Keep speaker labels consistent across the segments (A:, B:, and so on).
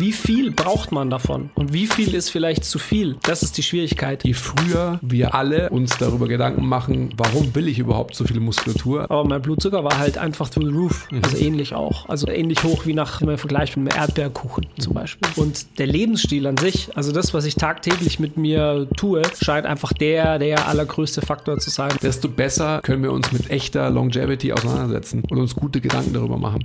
A: wie viel braucht man davon? Und wie viel ist vielleicht zu viel? Das ist die Schwierigkeit.
B: Je früher wir alle uns darüber Gedanken machen, warum will ich überhaupt so viel Muskulatur?
A: Aber mein Blutzucker war halt einfach through the roof. Mhm. Also ähnlich auch. Also ähnlich hoch wie nach im Vergleich mit einem Erdbeerkuchen zum Beispiel. Und der Lebensstil an sich, also das, was ich tagtäglich mit mir tue, scheint einfach der, der allergrößte Faktor zu sein.
B: Desto besser können wir uns mit echter Longevity auseinandersetzen und uns gute Gedanken darüber machen.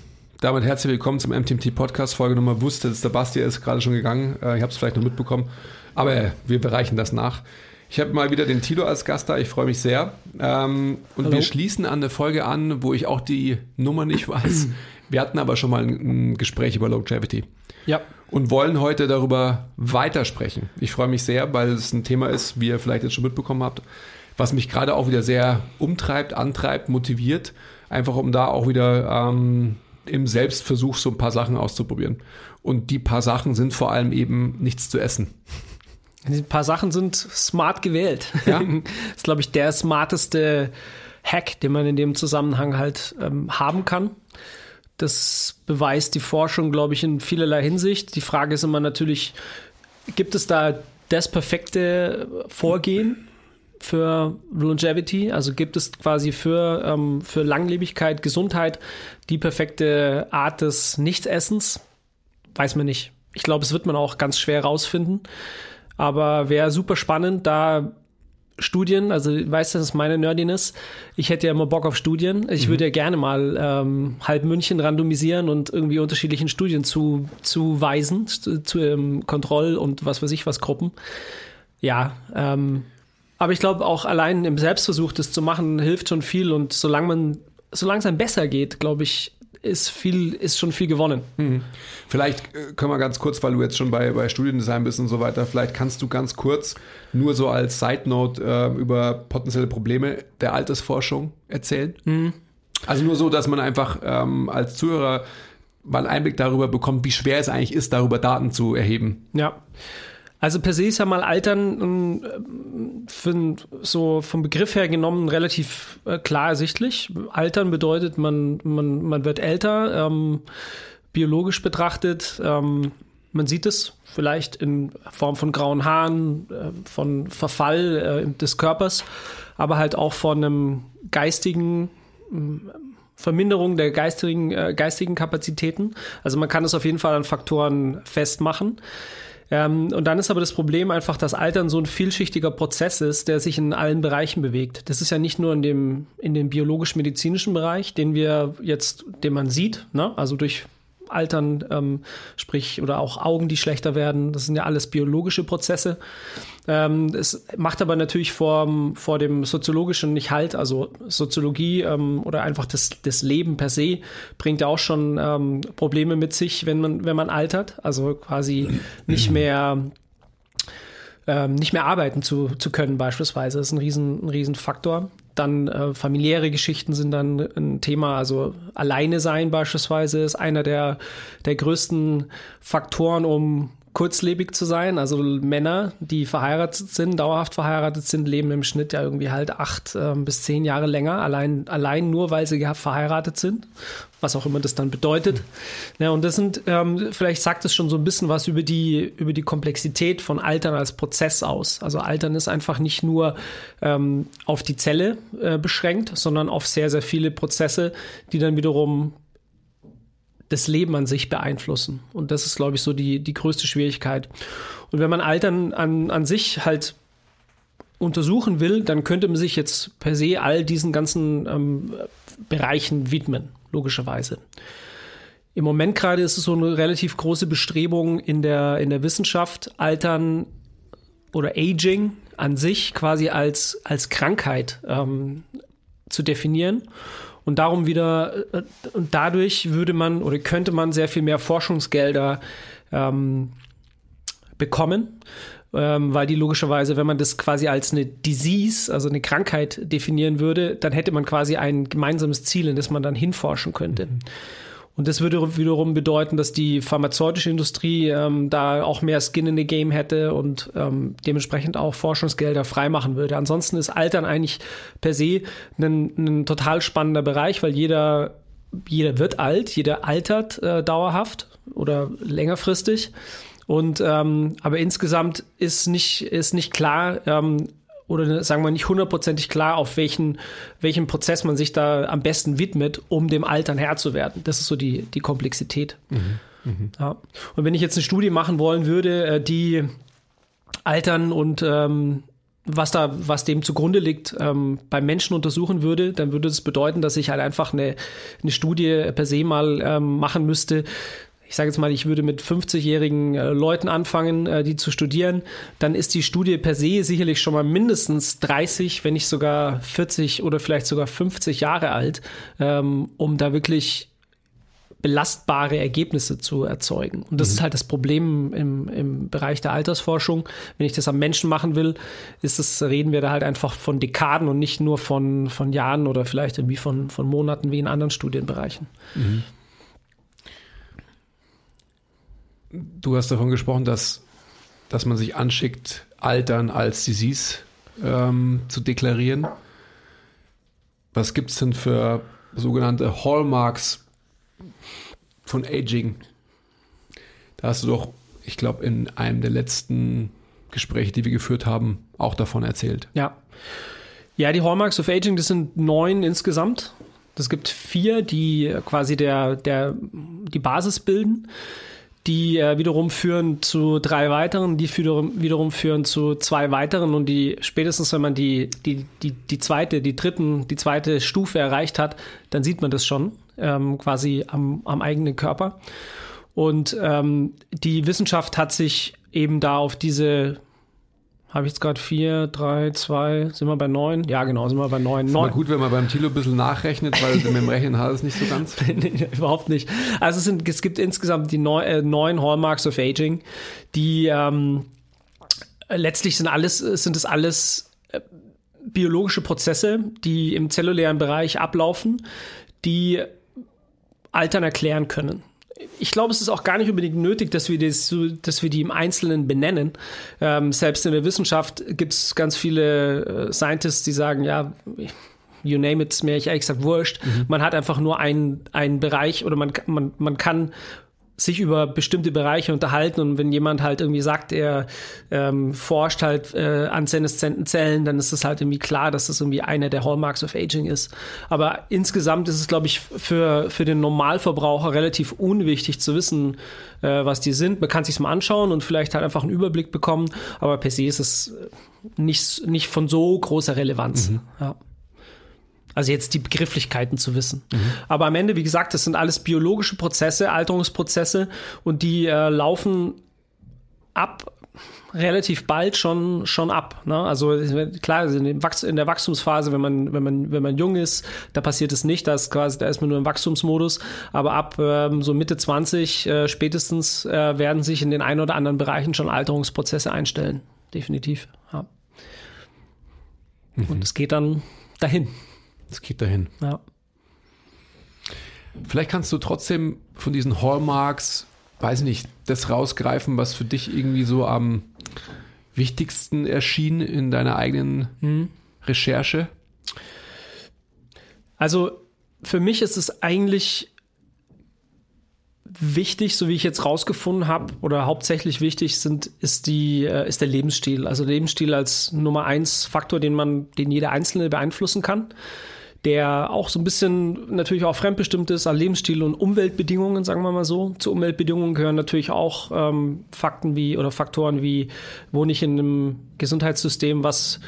B: damit herzlich willkommen zum MTMT Podcast, Folge Nummer wusste, der Basti ist gerade schon gegangen. Äh, ich habe es vielleicht noch mitbekommen, aber wir bereichen das nach. Ich habe mal wieder den Tilo als Gast da, ich freue mich sehr. Ähm, und Hallo. wir schließen an eine Folge an, wo ich auch die Nummer nicht weiß. Wir hatten aber schon mal ein, ein Gespräch über Longevity.
A: Ja.
B: Und wollen heute darüber weitersprechen. Ich freue mich sehr, weil es ein Thema ist, wie ihr vielleicht jetzt schon mitbekommen habt, was mich gerade auch wieder sehr umtreibt, antreibt, motiviert. Einfach um da auch wieder ähm, im Selbstversuch so ein paar Sachen auszuprobieren. Und die paar Sachen sind vor allem eben nichts zu essen.
A: Ein paar Sachen sind smart gewählt. Ja? das ist, glaube ich, der smarteste Hack, den man in dem Zusammenhang halt ähm, haben kann. Das beweist die Forschung, glaube ich, in vielerlei Hinsicht. Die Frage ist immer natürlich, gibt es da das perfekte Vorgehen? Für Longevity? Also gibt es quasi für, ähm, für Langlebigkeit, Gesundheit die perfekte Art des Nichtessens? Weiß man nicht. Ich glaube, es wird man auch ganz schwer rausfinden. Aber wäre super spannend, da Studien, also weißt du, das ist meine Nerdiness. Ich hätte ja immer Bock auf Studien. Ich mhm. würde ja gerne mal ähm, halb München randomisieren und irgendwie unterschiedlichen Studien zu, zuweisen, zu, zu ähm, Kontroll- und was weiß ich was Gruppen. Ja, ähm, aber ich glaube, auch allein im Selbstversuch das zu machen, hilft schon viel. Und solange man, solange es einem besser geht, glaube ich, ist viel, ist schon viel gewonnen. Mhm.
B: Vielleicht äh, können wir ganz kurz, weil du jetzt schon bei, bei Studiendesign bist und so weiter, vielleicht kannst du ganz kurz nur so als Side Note äh, über potenzielle Probleme der Altersforschung erzählen. Mhm. Also nur so, dass man einfach ähm, als Zuhörer mal einen Einblick darüber bekommt, wie schwer es eigentlich ist, darüber Daten zu erheben.
A: Ja. Also per se ist ja mal Altern äh, für, so vom Begriff her genommen relativ äh, klar ersichtlich. Altern bedeutet, man, man, man wird älter, ähm, biologisch betrachtet. Ähm, man sieht es vielleicht in Form von grauen Haaren, äh, von Verfall äh, des Körpers, aber halt auch von einem geistigen Verminderung der geistigen, äh, geistigen Kapazitäten. Also man kann es auf jeden Fall an Faktoren festmachen. Ähm, und dann ist aber das Problem einfach, dass Altern so ein vielschichtiger Prozess ist, der sich in allen Bereichen bewegt. Das ist ja nicht nur in dem, in dem biologisch-medizinischen Bereich, den wir jetzt, den man sieht, ne? also durch Altern, ähm, sprich, oder auch Augen, die schlechter werden. Das sind ja alles biologische Prozesse. Ähm, es macht aber natürlich vor, vor dem Soziologischen nicht halt. Also Soziologie ähm, oder einfach das, das Leben per se bringt ja auch schon ähm, Probleme mit sich, wenn man, wenn man altert. Also quasi nicht mehr ähm, nicht mehr arbeiten zu, zu können beispielsweise. Ist ein riesen, ein riesen Faktor. Dann äh, familiäre Geschichten sind dann ein Thema, also alleine sein beispielsweise ist einer der, der größten Faktoren, um kurzlebig zu sein. Also Männer, die verheiratet sind, dauerhaft verheiratet sind, leben im Schnitt ja irgendwie halt acht äh, bis zehn Jahre länger, allein, allein nur, weil sie verheiratet sind, was auch immer das dann bedeutet. Ja, und das sind, ähm, vielleicht sagt es schon so ein bisschen was über die, über die Komplexität von Altern als Prozess aus. Also Altern ist einfach nicht nur ähm, auf die Zelle äh, beschränkt, sondern auf sehr, sehr viele Prozesse, die dann wiederum das Leben an sich beeinflussen. Und das ist, glaube ich, so die, die größte Schwierigkeit. Und wenn man Altern an, an sich halt untersuchen will, dann könnte man sich jetzt per se all diesen ganzen ähm, Bereichen widmen, logischerweise. im Moment gerade ist es so eine relativ große Bestrebung in der, in der Wissenschaft, Altern oder Aging an sich quasi als, als Krankheit ähm, zu definieren. Und darum wieder, äh, und dadurch würde man oder könnte man sehr viel mehr Forschungsgelder ähm, bekommen, ähm, weil die logischerweise, wenn man das quasi als eine Disease, also eine Krankheit definieren würde, dann hätte man quasi ein gemeinsames Ziel, in das man dann hinforschen könnte. Mhm. Und das würde wiederum bedeuten, dass die pharmazeutische Industrie ähm, da auch mehr Skin in the Game hätte und ähm, dementsprechend auch Forschungsgelder freimachen würde. Ansonsten ist Altern eigentlich per se ein, ein total spannender Bereich, weil jeder, jeder wird alt, jeder altert äh, dauerhaft oder längerfristig. Und ähm, aber insgesamt ist nicht, ist nicht klar, ähm, oder sagen wir nicht hundertprozentig klar, auf welchen, welchen Prozess man sich da am besten widmet, um dem Altern Herr zu werden. Das ist so die, die Komplexität. Mhm. Mhm. Ja. Und wenn ich jetzt eine Studie machen wollen würde, äh, die Altern und ähm, was da, was dem zugrunde liegt, ähm, beim Menschen untersuchen würde, dann würde das bedeuten, dass ich halt einfach eine, eine Studie per se mal ähm, machen müsste, ich sage jetzt mal, ich würde mit 50-jährigen äh, Leuten anfangen, äh, die zu studieren, dann ist die Studie per se sicherlich schon mal mindestens 30, wenn nicht sogar 40 oder vielleicht sogar 50 Jahre alt, ähm, um da wirklich belastbare Ergebnisse zu erzeugen. Und das mhm. ist halt das Problem im, im Bereich der Altersforschung. Wenn ich das am Menschen machen will, ist das, reden wir da halt einfach von Dekaden und nicht nur von, von Jahren oder vielleicht irgendwie von, von Monaten wie in anderen Studienbereichen. Mhm.
B: Du hast davon gesprochen, dass, dass man sich anschickt, Altern als Disease ähm, zu deklarieren. Was gibt es denn für sogenannte Hallmarks von Aging? Da hast du doch, ich glaube, in einem der letzten Gespräche, die wir geführt haben, auch davon erzählt.
A: Ja. Ja, die Hallmarks of Aging, das sind neun insgesamt. Es gibt vier, die quasi der, der, die Basis bilden die äh, wiederum führen zu drei weiteren, die wiederum, wiederum führen zu zwei weiteren und die spätestens, wenn man die, die, die, die zweite, die dritten, die zweite Stufe erreicht hat, dann sieht man das schon ähm, quasi am, am eigenen Körper. Und ähm, die Wissenschaft hat sich eben da auf diese habe ich jetzt gerade vier, drei, zwei, sind wir bei neun? Ja, genau, sind wir bei neun.
B: Ist neun. gut, wenn man beim Tilo ein bisschen nachrechnet, weil mit dem Rechnen hat es nicht so ganz.
A: nee, überhaupt nicht. Also es, sind, es gibt insgesamt die neun, äh, neun Hallmarks of Aging, die ähm, letztlich sind alles, sind es alles äh, biologische Prozesse, die im zellulären Bereich ablaufen, die Altern erklären können ich glaube, es ist auch gar nicht unbedingt nötig, dass wir, das, dass wir die im Einzelnen benennen. Ähm, selbst in der Wissenschaft gibt es ganz viele äh, Scientists, die sagen, ja, you name it, ist mir ehrlich gesagt wurscht. Mhm. Man hat einfach nur einen, einen Bereich oder man, man, man kann sich über bestimmte Bereiche unterhalten und wenn jemand halt irgendwie sagt, er ähm, forscht halt äh, an seneszenten Zellen, dann ist es halt irgendwie klar, dass das irgendwie einer der Hallmarks of Aging ist. Aber insgesamt ist es, glaube ich, für, für den Normalverbraucher relativ unwichtig zu wissen, äh, was die sind. Man kann sich mal anschauen und vielleicht halt einfach einen Überblick bekommen, aber per se ist es nicht, nicht von so großer Relevanz. Mhm. Ja. Also jetzt die Begrifflichkeiten zu wissen. Mhm. Aber am Ende, wie gesagt, das sind alles biologische Prozesse, Alterungsprozesse und die äh, laufen ab relativ bald schon schon ab. Ne? Also klar, in, der Wachstumsphase, wenn man wenn man wenn man jung ist, da passiert es nicht, da ist quasi da ist man nur im Wachstumsmodus. Aber ab ähm, so Mitte 20 äh, spätestens äh, werden sich in den ein oder anderen Bereichen schon Alterungsprozesse einstellen. Definitiv. Ja. Mhm. Und es geht dann dahin.
B: Es geht dahin.
A: Ja.
B: Vielleicht kannst du trotzdem von diesen Hallmarks, weiß ich nicht, das rausgreifen, was für dich irgendwie so am wichtigsten erschien in deiner eigenen hm. Recherche.
A: Also für mich ist es eigentlich wichtig, so wie ich jetzt rausgefunden habe, oder hauptsächlich wichtig sind, ist die, äh, ist der Lebensstil. Also Lebensstil als Nummer eins Faktor, den man, den jeder Einzelne beeinflussen kann der auch so ein bisschen natürlich auch fremdbestimmt ist an Lebensstil und Umweltbedingungen, sagen wir mal so. Zu Umweltbedingungen gehören natürlich auch ähm, Fakten wie oder Faktoren wie, wohne ich in einem Gesundheitssystem, was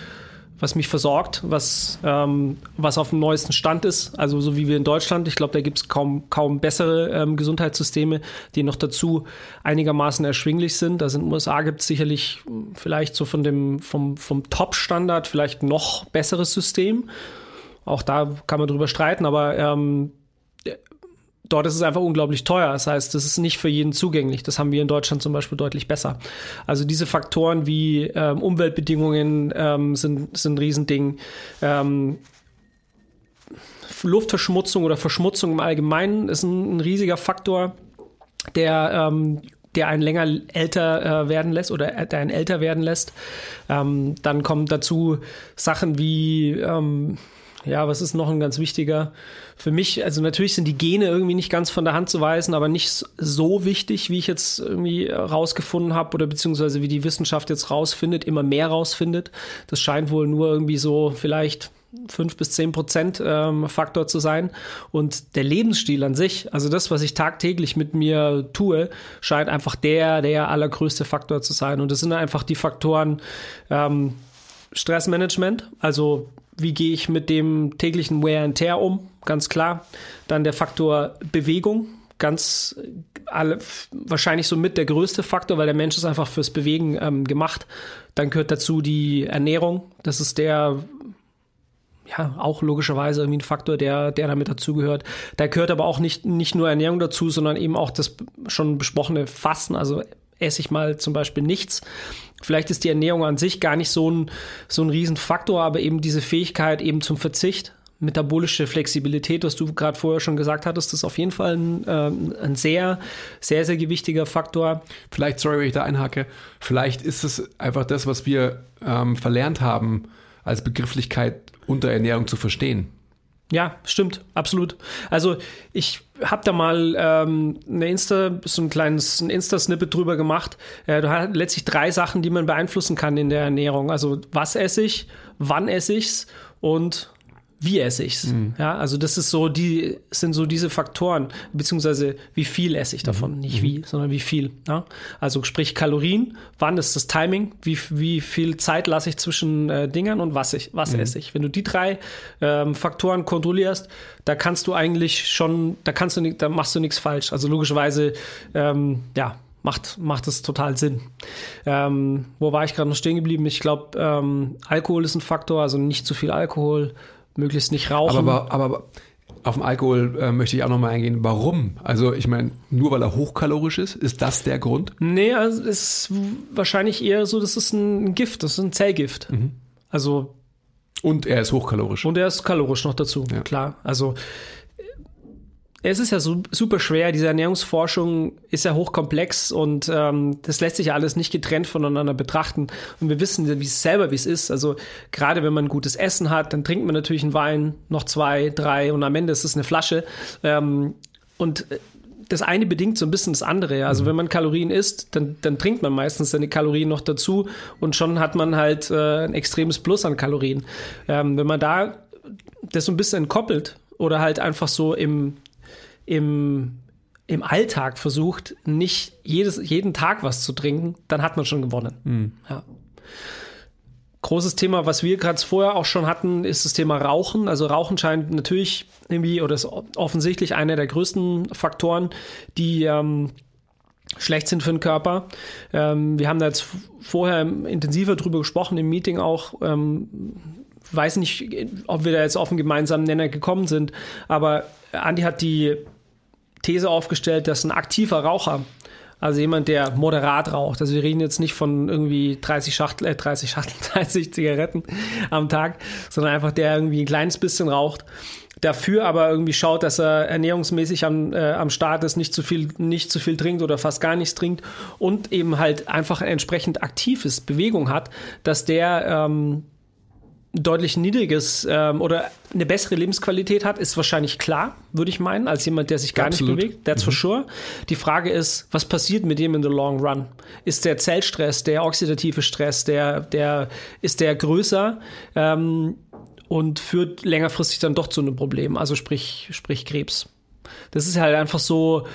A: was mich versorgt, was, ähm, was auf dem neuesten Stand ist. Also so wie wir in Deutschland. Ich glaube, da gibt es kaum, kaum bessere ähm, Gesundheitssysteme, die noch dazu einigermaßen erschwinglich sind. In den USA gibt es sicherlich vielleicht so von dem, vom, vom Top-Standard vielleicht noch besseres System. Auch da kann man drüber streiten, aber ähm, dort ist es einfach unglaublich teuer. Das heißt, das ist nicht für jeden zugänglich. Das haben wir in Deutschland zum Beispiel deutlich besser. Also diese Faktoren wie ähm, Umweltbedingungen ähm, sind, sind ein Riesending. Ähm, Luftverschmutzung oder Verschmutzung im Allgemeinen ist ein, ein riesiger Faktor, der ähm, der einen länger älter äh, werden lässt oder äh, der einen älter werden lässt. Ähm, dann kommen dazu Sachen wie ähm, ja, was ist noch ein ganz wichtiger für mich? Also natürlich sind die Gene irgendwie nicht ganz von der Hand zu weisen, aber nicht so wichtig, wie ich jetzt irgendwie rausgefunden habe oder beziehungsweise wie die Wissenschaft jetzt rausfindet, immer mehr rausfindet. Das scheint wohl nur irgendwie so vielleicht fünf bis zehn Prozent ähm, Faktor zu sein. Und der Lebensstil an sich, also das, was ich tagtäglich mit mir tue, scheint einfach der, der allergrößte Faktor zu sein. Und das sind einfach die Faktoren ähm, Stressmanagement, also wie gehe ich mit dem täglichen Wear and Tear um? Ganz klar. Dann der Faktor Bewegung, ganz alle, wahrscheinlich so mit der größte Faktor, weil der Mensch ist einfach fürs Bewegen ähm, gemacht. Dann gehört dazu die Ernährung. Das ist der ja, auch logischerweise irgendwie ein Faktor, der, der damit dazugehört. Da gehört aber auch nicht, nicht nur Ernährung dazu, sondern eben auch das schon besprochene Fasten, also esse ich mal zum Beispiel nichts. Vielleicht ist die Ernährung an sich gar nicht so ein, so ein Riesenfaktor, aber eben diese Fähigkeit eben zum Verzicht, metabolische Flexibilität, was du gerade vorher schon gesagt hattest, ist auf jeden Fall ein, äh, ein sehr, sehr, sehr gewichtiger Faktor.
B: Vielleicht, sorry, wenn ich da einhacke, vielleicht ist es einfach das, was wir ähm, verlernt haben, als Begrifflichkeit unter Ernährung zu verstehen.
A: Ja, stimmt, absolut. Also ich habe da mal ähm, eine Insta, so ein kleines ein Insta-Snippet drüber gemacht. Äh, du hast letztlich drei Sachen, die man beeinflussen kann in der Ernährung. Also was esse ich, wann esse ich's und wie esse ich's? Mhm. Ja, also das ist so die sind so diese Faktoren beziehungsweise wie viel esse ich davon, mhm. nicht wie, mhm. sondern wie viel. Ja? Also sprich Kalorien, wann ist das Timing, wie, wie viel Zeit lasse ich zwischen äh, Dingern und was ich was mhm. esse ich. Wenn du die drei ähm, Faktoren kontrollierst, da kannst du eigentlich schon, da kannst du nicht, da machst du nichts falsch. Also logischerweise ähm, ja macht, macht es total Sinn. Ähm, wo war ich gerade noch stehen geblieben? Ich glaube, ähm, Alkohol ist ein Faktor, also nicht zu viel Alkohol, möglichst nicht rauchen.
B: Aber, aber, aber auf den Alkohol äh, möchte ich auch nochmal eingehen. Warum? Also ich meine, nur weil er hochkalorisch ist, ist das der Grund?
A: Nee, also es ist wahrscheinlich eher so, das ist ein Gift, das ist ein Zellgift. Mhm. Also
B: und er ist hochkalorisch.
A: Und er ist kalorisch noch dazu, ja. klar. Also es ist ja so, super schwer. Diese Ernährungsforschung ist ja hochkomplex und ähm, das lässt sich ja alles nicht getrennt voneinander betrachten. Und wir wissen wie selber, wie es ist. Also gerade wenn man gutes Essen hat, dann trinkt man natürlich einen Wein, noch zwei, drei und am Ende ist es eine Flasche. Ähm, und äh, das eine bedingt so ein bisschen das andere. Also mhm. wenn man Kalorien isst, dann, dann trinkt man meistens seine Kalorien noch dazu und schon hat man halt äh, ein extremes Plus an Kalorien. Ähm, wenn man da das so ein bisschen entkoppelt oder halt einfach so im im, im Alltag versucht, nicht jedes, jeden Tag was zu trinken, dann hat man schon gewonnen. Mhm. Ja. Großes Thema, was wir gerade vorher auch schon hatten, ist das Thema Rauchen. Also Rauchen scheint natürlich irgendwie oder ist offensichtlich einer der größten Faktoren, die ähm, schlecht sind für den Körper. Ähm, wir haben da jetzt vorher intensiver drüber gesprochen im Meeting auch. Ähm, weiß nicht, ob wir da jetzt auf einen gemeinsamen Nenner gekommen sind, aber Andi hat die These aufgestellt, dass ein aktiver Raucher, also jemand, der moderat raucht, also wir reden jetzt nicht von irgendwie 30 Schachtel, äh, 30 Schachteln, 30 Zigaretten am Tag, sondern einfach der irgendwie ein kleines bisschen raucht, dafür aber irgendwie schaut, dass er ernährungsmäßig am, äh, am Start ist, nicht zu viel, nicht zu viel trinkt oder fast gar nichts trinkt und eben halt einfach entsprechend aktiv ist, Bewegung hat, dass der ähm, deutlich niedriges ähm, oder eine bessere Lebensqualität hat, ist wahrscheinlich klar, würde ich meinen, als jemand, der sich gar Absolut. nicht bewegt. That's mhm. for sure. Die Frage ist, was passiert mit dem in the long run? Ist der Zellstress, der oxidative Stress, der, der, ist der größer ähm, und führt längerfristig dann doch zu einem Problem, also sprich, sprich Krebs. Das ist halt einfach so,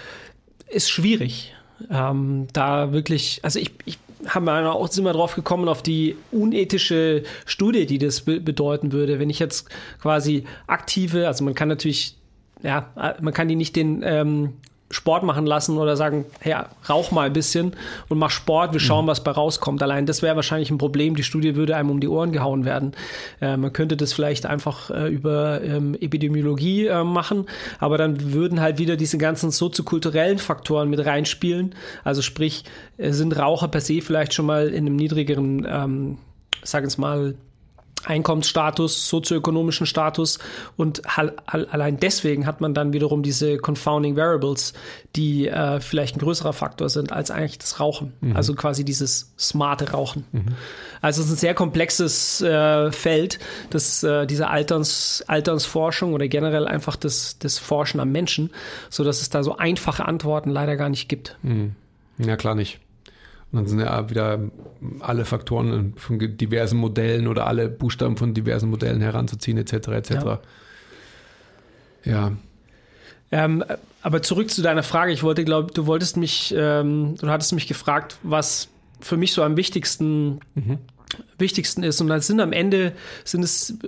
A: ist schwierig. Ähm, da wirklich, also ich, ich haben wir auch sind wir drauf gekommen auf die unethische Studie, die das be bedeuten würde, wenn ich jetzt quasi aktive, also man kann natürlich ja, man kann die nicht den ähm, Sport machen lassen oder sagen, hey, rauch mal ein bisschen und mach Sport, wir schauen, mhm. was bei rauskommt. Allein das wäre wahrscheinlich ein Problem. Die Studie würde einem um die Ohren gehauen werden. Äh, man könnte das vielleicht einfach äh, über ähm, Epidemiologie äh, machen, aber dann würden halt wieder diese ganzen soziokulturellen Faktoren mit reinspielen. Also sprich, äh, sind Raucher per se vielleicht schon mal in einem niedrigeren, ähm, sag ich mal, Einkommensstatus, sozioökonomischen Status und allein deswegen hat man dann wiederum diese Confounding Variables, die äh, vielleicht ein größerer Faktor sind als eigentlich das Rauchen. Mhm. Also quasi dieses smarte Rauchen. Mhm. Also es ist ein sehr komplexes äh, Feld, das, äh, diese Alterns, Alternsforschung oder generell einfach das, das Forschen am Menschen, so dass es da so einfache Antworten leider gar nicht gibt.
B: Mhm. Ja, klar nicht. Und dann sind ja wieder alle Faktoren von diversen Modellen oder alle Buchstaben von diversen Modellen heranzuziehen, etc. etc. Ja.
A: ja. Ähm, aber zurück zu deiner Frage. Ich wollte, glaube du wolltest mich, ähm, du hattest mich gefragt, was für mich so am wichtigsten, mhm. wichtigsten ist. Und dann sind am Ende sind es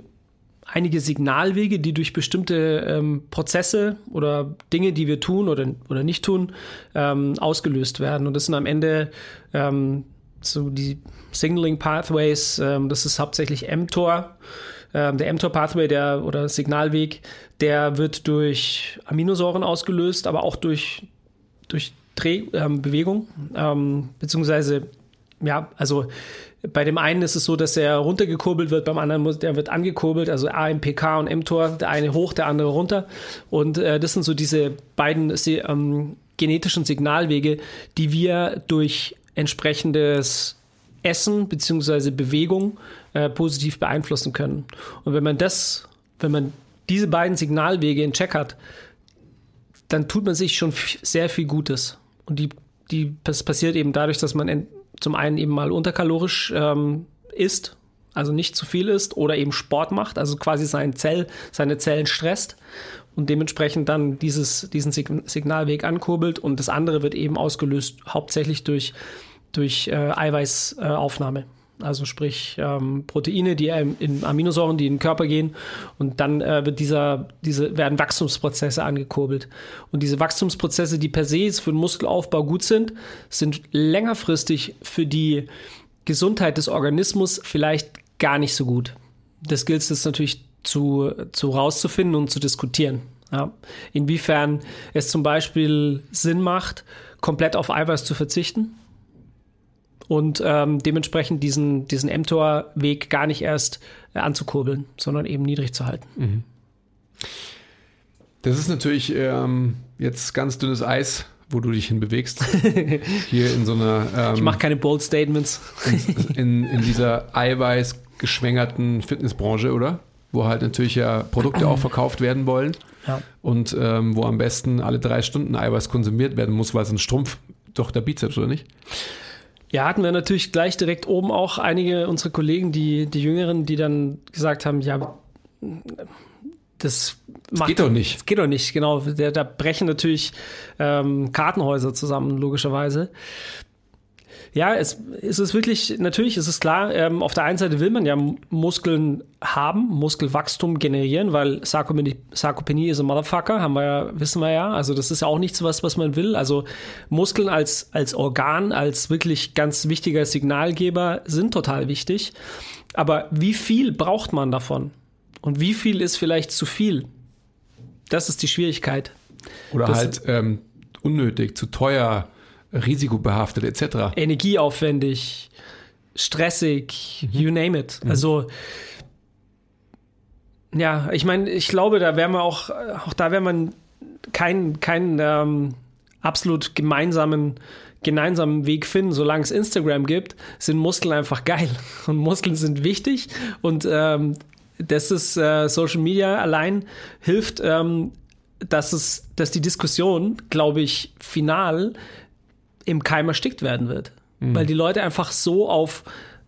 A: einige Signalwege, die durch bestimmte ähm, Prozesse oder Dinge, die wir tun oder, oder nicht tun, ähm, ausgelöst werden. Und das sind am Ende ähm, so die Signaling Pathways, ähm, das ist hauptsächlich mTOR. Ähm, der mTOR Pathway, der oder Signalweg, der wird durch Aminosäuren ausgelöst, aber auch durch, durch Drehbewegung, ähm, beziehungsweise ja, also bei dem einen ist es so, dass er runtergekurbelt wird, beim anderen muss, der wird angekurbelt, also AMPK und mTOR, der eine hoch, der andere runter. Und äh, das sind so diese beiden ähm, genetischen Signalwege, die wir durch entsprechendes Essen bzw. Bewegung äh, positiv beeinflussen können. Und wenn man das, wenn man diese beiden Signalwege in Check hat, dann tut man sich schon sehr viel Gutes. Und die, die, das passiert eben dadurch, dass man zum einen eben mal unterkalorisch ähm, isst, also nicht zu viel isst oder eben Sport macht, also quasi sein Zell, seine Zellen stresst und dementsprechend dann dieses, diesen Signalweg ankurbelt und das andere wird eben ausgelöst hauptsächlich durch, durch äh, Eiweißaufnahme. Äh, also sprich ähm, Proteine, die in Aminosäuren, die in den Körper gehen und dann äh, wird dieser, diese werden Wachstumsprozesse angekurbelt. Und diese Wachstumsprozesse, die per se für den Muskelaufbau gut sind, sind längerfristig für die Gesundheit des Organismus vielleicht gar nicht so gut. Das gilt es natürlich zu, zu rauszufinden und zu diskutieren. Ja. Inwiefern es zum Beispiel Sinn macht, komplett auf Eiweiß zu verzichten und ähm, dementsprechend diesen, diesen mTOR-Weg gar nicht erst äh, anzukurbeln, sondern eben niedrig zu halten. Mhm.
B: Das ist natürlich ähm, jetzt ganz dünnes Eis, wo du dich hinbewegst. Hier in so einer.
A: Ähm, ich mache keine bold Statements.
B: in, in, dieser eiweißgeschwängerten Fitnessbranche, oder? Wo halt natürlich ja Produkte auch verkauft werden wollen. Ja. Und ähm, wo am besten alle drei Stunden Eiweiß konsumiert werden muss, weil es ein Strumpf doch der Bizeps, oder nicht?
A: Ja, hatten wir natürlich gleich direkt oben auch einige unserer Kollegen, die, die Jüngeren, die dann gesagt haben, ja, das, das
B: geht doch nicht.
A: Das geht doch nicht, genau. Da, da brechen natürlich ähm, Kartenhäuser zusammen, logischerweise. Ja, es, es ist wirklich, natürlich ist es klar, ähm, auf der einen Seite will man ja Muskeln haben, Muskelwachstum generieren, weil Sarkopenie, Sarkopenie ist ein Motherfucker, haben wir ja, wissen wir ja. Also das ist ja auch nichts, was, was man will. Also Muskeln als, als Organ, als wirklich ganz wichtiger Signalgeber sind total wichtig. Aber wie viel braucht man davon? Und wie viel ist vielleicht zu viel? Das ist die Schwierigkeit.
B: Oder das, halt ähm, unnötig, zu teuer risikobehaftet etc.
A: Energieaufwendig, stressig, mhm. you name it. Mhm. Also ja, ich meine, ich glaube, da wäre man auch, auch da wäre man keinen kein, ähm, absolut gemeinsamen gemeinsamen Weg finden, solange es Instagram gibt, sind Muskeln einfach geil und Muskeln sind wichtig und ähm, das ist äh, Social Media allein hilft, ähm, dass es, dass die Diskussion, glaube ich, final im Keim erstickt werden wird. Mhm. Weil die Leute einfach so auf,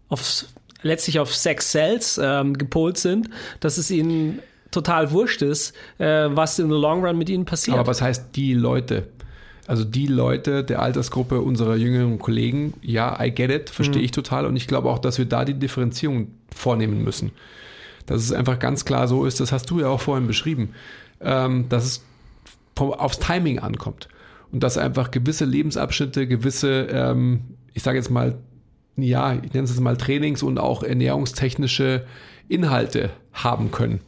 A: auf letztlich auf Sex Cells ähm, gepolt sind, dass es ihnen total wurscht ist, äh, was in the long run mit ihnen passiert.
B: Aber was heißt die Leute? Also die Leute der Altersgruppe unserer jüngeren Kollegen, ja, I get it, verstehe
A: Mhm.
B: ich total. Und ich glaube auch, dass wir da die Differenzierung vornehmen müssen. Dass es einfach ganz klar so ist, das hast du ja auch vorhin beschrieben, ähm, dass es vom, aufs Timing ankommt. Und dass einfach gewisse Lebensabschnitte, gewisse, ähm, ich sage jetzt mal, ja, ich nenne es jetzt mal Trainings und auch ernährungstechnische Inhalte haben können.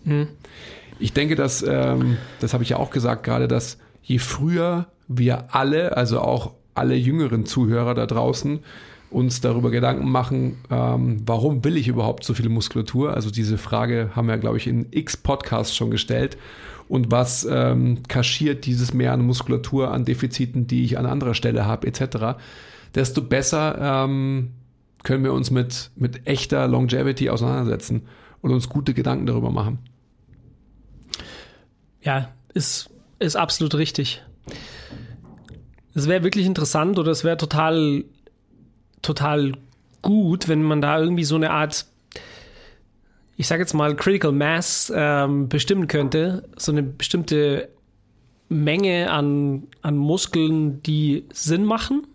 B: Ich denke, dass, ähm, das habe ich ja auch gesagt gerade, dass je früher wir alle, also auch alle jüngeren Zuhörer da draußen, uns darüber Gedanken machen, ähm, warum will ich überhaupt so viel Muskulatur? Also diese Frage haben wir, glaube ich, in x Podcasts schon gestellt. Und was ähm, kaschiert dieses Mehr an Muskulatur, an Defiziten, die ich an anderer Stelle habe, etc., desto besser ähm, können wir uns mit, mit echter Longevity auseinandersetzen und uns gute Gedanken darüber machen.
A: Ja, ist, ist absolut richtig. Es wäre wirklich interessant oder es wäre total, total gut, wenn man da irgendwie so eine Art, ich sage jetzt mal, Critical Mass ähm, bestimmen könnte. So eine bestimmte Menge an, an Muskeln, die Sinn machen.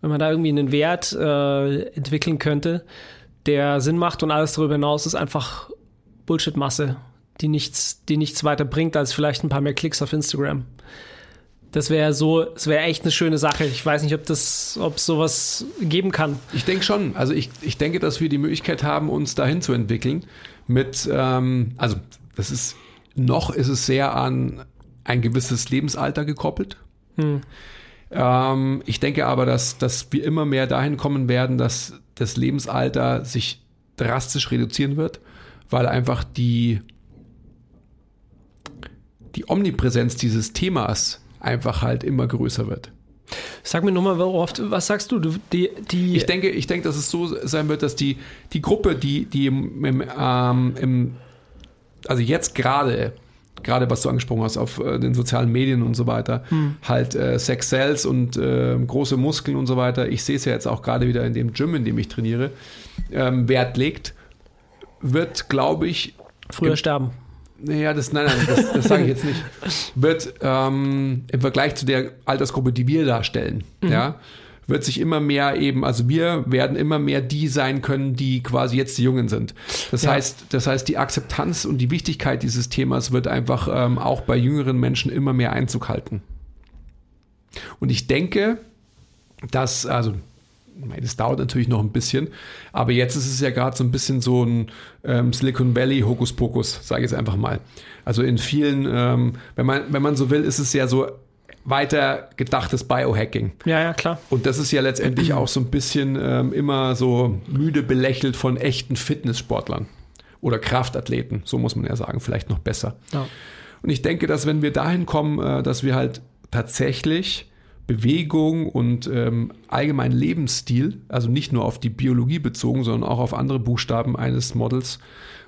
A: Wenn man da irgendwie einen Wert äh, entwickeln könnte, der Sinn macht und alles darüber hinaus ist einfach Bullshit-Masse, die nichts, die nichts weiter bringt als vielleicht ein paar mehr Klicks auf Instagram. Das wäre so, es wäre echt eine schöne Sache. Ich weiß nicht, ob das, ob es sowas geben kann.
B: Ich denke schon. Also ich, ich denke, dass wir die Möglichkeit haben, uns dahin zu entwickeln. Mit, ähm, also das ist, noch ist es sehr an ein gewisses Lebensalter gekoppelt. Ähm, ich denke aber, dass, dass wir immer mehr dahin kommen werden, dass das Lebensalter sich drastisch reduzieren wird, weil einfach die, die Omnipräsenz dieses Themas einfach halt immer größer wird.
A: Sag mir nochmal, worauf, was sagst du? die, die,
B: Ich denke, ich denke, dass es so sein wird, dass die, die Gruppe, die, die im, im, ähm, im also jetzt gerade, gerade was du angesprochen hast, auf äh, den sozialen Medien und so weiter, halt äh, Sex Cells und äh, große Muskeln und so weiter, ich sehe es ja jetzt auch gerade wieder in dem Gym, in dem ich trainiere, ähm, Wert legt, wird, glaube ich,
A: früher
B: im-
A: sterben.
B: Naja, das, nein, nein, das, das sage ich jetzt nicht. Wird ähm, im Vergleich zu der Altersgruppe, die wir darstellen, ja, wird sich immer mehr eben, also wir werden immer mehr die sein können, die quasi jetzt die Jungen sind. Das
A: Ja.
B: heißt, das heißt, die Akzeptanz und die Wichtigkeit dieses Themas wird einfach ähm, auch bei jüngeren Menschen immer mehr Einzug halten. Und ich denke, dass, also das dauert natürlich noch ein bisschen, aber jetzt ist es ja gerade so ein bisschen so ein ähm, Silicon Valley Hokuspokus, sage ich jetzt einfach mal. Also in vielen, ähm, wenn man wenn man so will, ist es ja so weiter gedachtes Biohacking.
A: Ja, ja, klar.
B: Und das ist ja letztendlich auch so ein bisschen ähm, immer so müde belächelt von echten Fitnesssportlern oder Kraftathleten, so muss man ja sagen, vielleicht noch besser.
A: Ja.
B: Und ich denke, dass wenn wir dahin kommen, äh, dass wir halt tatsächlich Bewegung und ähm, allgemein Lebensstil, also nicht nur auf die Biologie bezogen, sondern auch auf andere Buchstaben eines Models,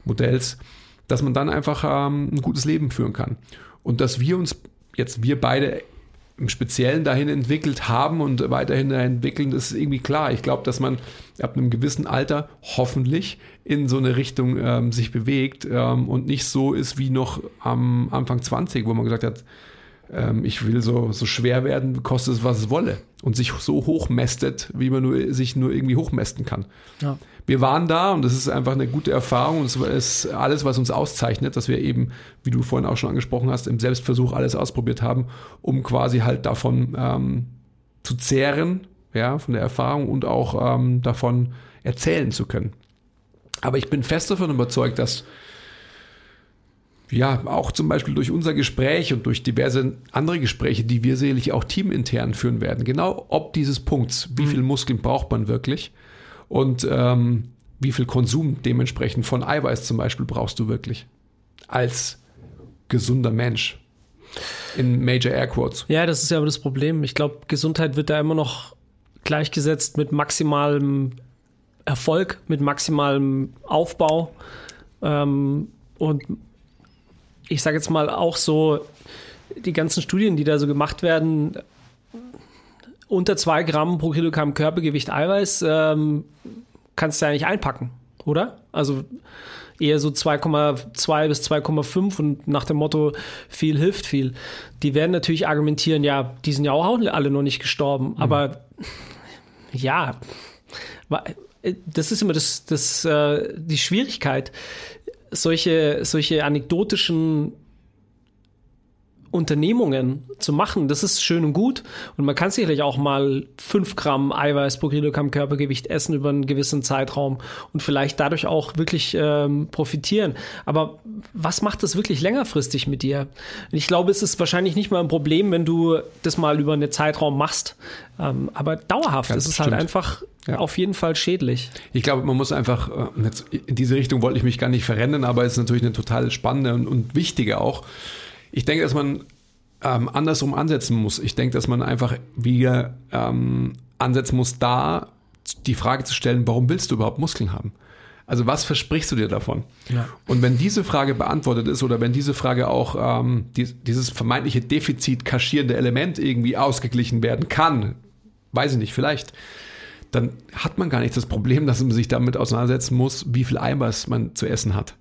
B: Modells, dass man dann einfach ähm, ein gutes Leben führen kann. Und dass wir uns jetzt, wir beide im Speziellen dahin entwickelt haben und weiterhin entwickeln, das ist irgendwie klar. Ich glaube, dass man ab einem gewissen Alter hoffentlich in so eine Richtung ähm, sich bewegt ähm, und nicht so ist wie noch am Anfang 20, wo man gesagt hat, ähm, ich will so, so schwer werden, kostet es, was es wolle. Und sich so hochmästet, wie man nur, sich nur irgendwie hochmästen kann.
A: Ja.
B: Wir waren da und das ist einfach eine gute Erfahrung und es ist alles, was uns auszeichnet, dass wir eben, wie du vorhin auch schon angesprochen hast, im Selbstversuch alles ausprobiert haben, um quasi halt davon ähm, zu zehren, ja, von der Erfahrung und auch ähm, davon erzählen zu können. Aber ich bin fest davon überzeugt, dass ja, auch zum Beispiel durch unser Gespräch und durch diverse andere Gespräche, die wir sicherlich auch teamintern führen werden, genau ob dieses Punkts, wie viel Muskeln braucht man wirklich und ähm, wie viel Konsum dementsprechend von Eiweiß zum Beispiel brauchst du wirklich als gesunder Mensch. In Major Air Quotes.
A: Ja, das ist ja aber das Problem. Ich glaube, Gesundheit wird da immer noch gleichgesetzt mit maximalem Erfolg, mit maximalem Aufbau. Ähm, und ich sage jetzt mal auch so, die ganzen Studien, die da so gemacht werden, unter zwei Gramm pro Kilogramm Körpergewicht Eiweiß, ähm, kannst du ja nicht einpacken, oder? Also eher so 2,2 bis 2,5 und nach dem Motto, viel hilft viel. Die werden natürlich argumentieren, ja, die sind ja auch alle noch nicht gestorben, mhm. aber ja, das ist immer das, das, äh, die Schwierigkeit, solche, solche anekdotischen Unternehmungen zu machen, das ist schön und gut. Und man kann sicherlich auch mal fünf Gramm Eiweiß pro Kilogramm Körpergewicht essen über einen gewissen Zeitraum und vielleicht dadurch auch wirklich ähm, profitieren. Aber was macht das wirklich längerfristig mit dir? Ich glaube, es ist wahrscheinlich nicht mal ein Problem, wenn du das mal über einen Zeitraum machst. Ähm, aber dauerhaft Ganz ist es halt einfach ja. auf jeden Fall schädlich.
B: Ich glaube, man muss einfach, äh, jetzt in diese Richtung wollte ich mich gar nicht verrennen, aber es ist natürlich eine total spannende und, und wichtige auch ich denke, dass man ähm, andersrum ansetzen muss. Ich denke, dass man einfach wieder ähm, ansetzen muss, da die Frage zu stellen, warum willst du überhaupt Muskeln haben? Also was versprichst du dir davon? Ja. Und wenn diese Frage beantwortet ist oder wenn diese Frage auch ähm, die, dieses vermeintliche Defizit kaschierende Element irgendwie ausgeglichen werden kann, weiß ich nicht, vielleicht, dann hat man gar nicht das Problem, dass man sich damit auseinandersetzen muss, wie viel Eiweiß man zu essen hat.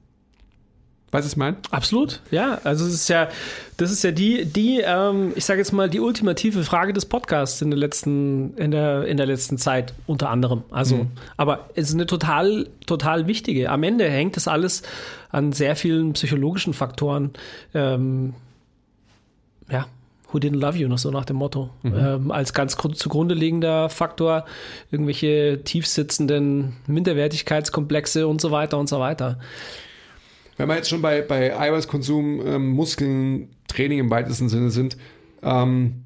B: Weißt du, was ich meine?
A: Absolut, ja. Also es ist ja, das ist ja die, die, ähm, ich sage jetzt mal, die ultimative Frage des Podcasts in der letzten, in der, in der letzten Zeit, unter anderem. Also, mhm. aber es ist eine total, total wichtige. Am Ende hängt das alles an sehr vielen psychologischen Faktoren. Ähm, ja, Who didn't love you, noch so nach dem Motto. Mhm. Ähm, als ganz zugrunde liegender Faktor irgendwelche tiefsitzenden Minderwertigkeitskomplexe und so weiter und so weiter.
B: Wenn wir jetzt schon bei, bei Eiweißkonsum, ähm, Muskeln, Training im weitesten Sinne sind, ähm,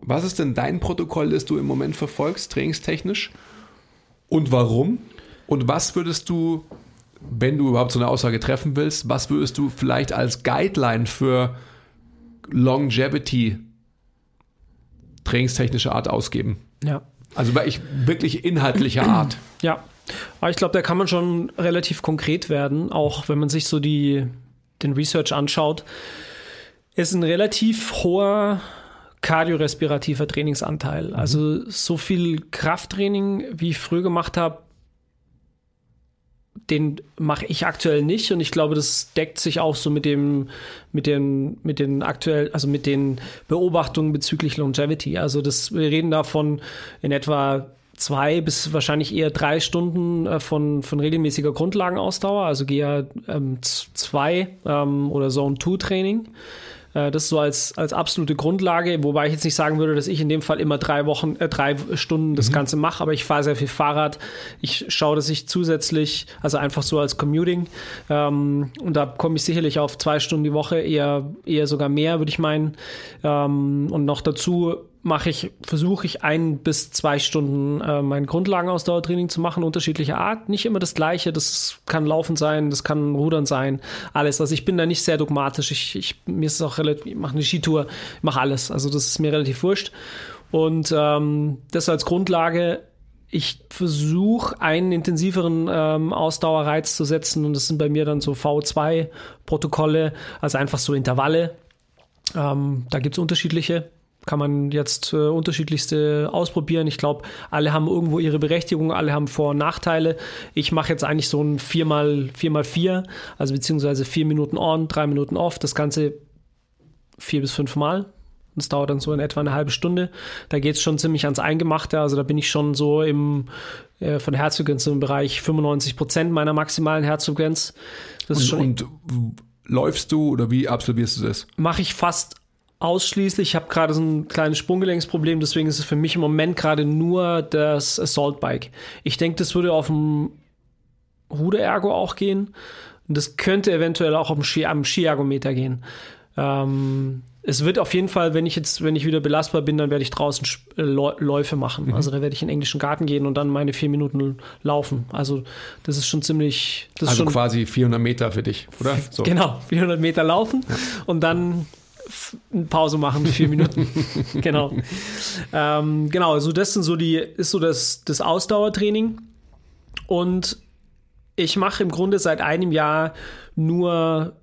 B: was ist denn dein Protokoll, das du im Moment verfolgst, trainingstechnisch? Und warum? Und was würdest du, wenn du überhaupt so eine Aussage treffen willst, was würdest du vielleicht als Guideline für Longevity trainingstechnische Art ausgeben?
A: Ja.
B: Also ich wirklich inhaltlicher Art.
A: Ja, aber ich glaube, da kann man schon relativ konkret werden, auch wenn man sich so die, den Research anschaut. Es ist ein relativ hoher kardiorespirativer Trainingsanteil. Mhm. Also so viel Krafttraining, wie ich früher gemacht habe, den mache ich aktuell nicht und ich glaube, das deckt sich auch so mit dem, mit den, mit den aktuell, also mit den Beobachtungen bezüglich Longevity. Also das, wir reden davon in etwa zwei bis wahrscheinlich eher drei Stunden äh, von, von regelmäßiger Grundlagenausdauer, also GA ähm, 2 ähm, oder Zone 2 Training. Äh, das so als, als absolute Grundlage, wobei ich jetzt nicht sagen würde, dass ich in dem Fall immer drei Wochen, äh, drei Stunden das mhm. Ganze mache, aber ich fahre sehr viel Fahrrad. Ich schaue, dass ich zusätzlich, also einfach so als Commuting, ähm, und da komme ich sicherlich auf zwei Stunden die Woche, eher, eher sogar mehr, würde ich meinen. Ähm, und noch dazu mache ich, versuche ich ein bis zwei Stunden äh, mein Grundlagenausdauertraining zu machen, unterschiedlicher Art. Nicht immer das gleiche. Das kann Laufen sein, das kann Rudern sein, alles. Also ich bin da nicht sehr dogmatisch. Ich, ich mir ist auch relativ, ich mache eine Skitour, mache alles. Also das ist mir relativ wurscht. Und ähm, das als Grundlage. Ich versuche einen intensiveren ähm, Ausdauerreiz zu setzen und das sind bei mir dann so V2-Protokolle, also einfach so Intervalle. Ähm, da gibt es unterschiedliche kann man jetzt äh, unterschiedlichste ausprobieren. Ich glaube, alle haben irgendwo ihre Berechtigung, alle haben Vor- und Nachteile. Ich mache jetzt eigentlich so ein 4x4, also beziehungsweise 4 Minuten on, 3 Minuten off, das Ganze vier bis fünf Mal. Das dauert dann so in etwa eine halbe Stunde. Da geht es schon ziemlich ans Eingemachte. Also da bin ich schon so im äh, von der Herzfrequenz im Bereich 95 Prozent meiner maximalen Herzfrequenz.
B: Das und, ist schon und läufst du oder wie absolvierst du das?
A: Mache ich fast ausschließlich. Ich habe gerade so ein kleines Sprunggelenksproblem, deswegen ist es für mich im Moment gerade nur das Assault Bike. Ich denke, das würde auf dem Ruderergo auch gehen. Und das könnte eventuell auch am, Ski, am Skiergometer gehen. Ähm, es wird auf jeden Fall, wenn ich jetzt, wenn ich wieder belastbar bin, dann werde ich draußen äh, Läufe machen. Mhm. Also da werde ich in den englischen Garten gehen und dann meine vier Minuten laufen. Also das ist schon ziemlich.
B: also
A: schon
B: quasi 400 Meter für dich, oder?
A: So. Genau, 400 Meter laufen ja. und dann Pause machen, vier Minuten. genau. Ähm, genau, also das sind so die, ist so das, das Ausdauertraining. Und ich mache im Grunde seit einem Jahr nur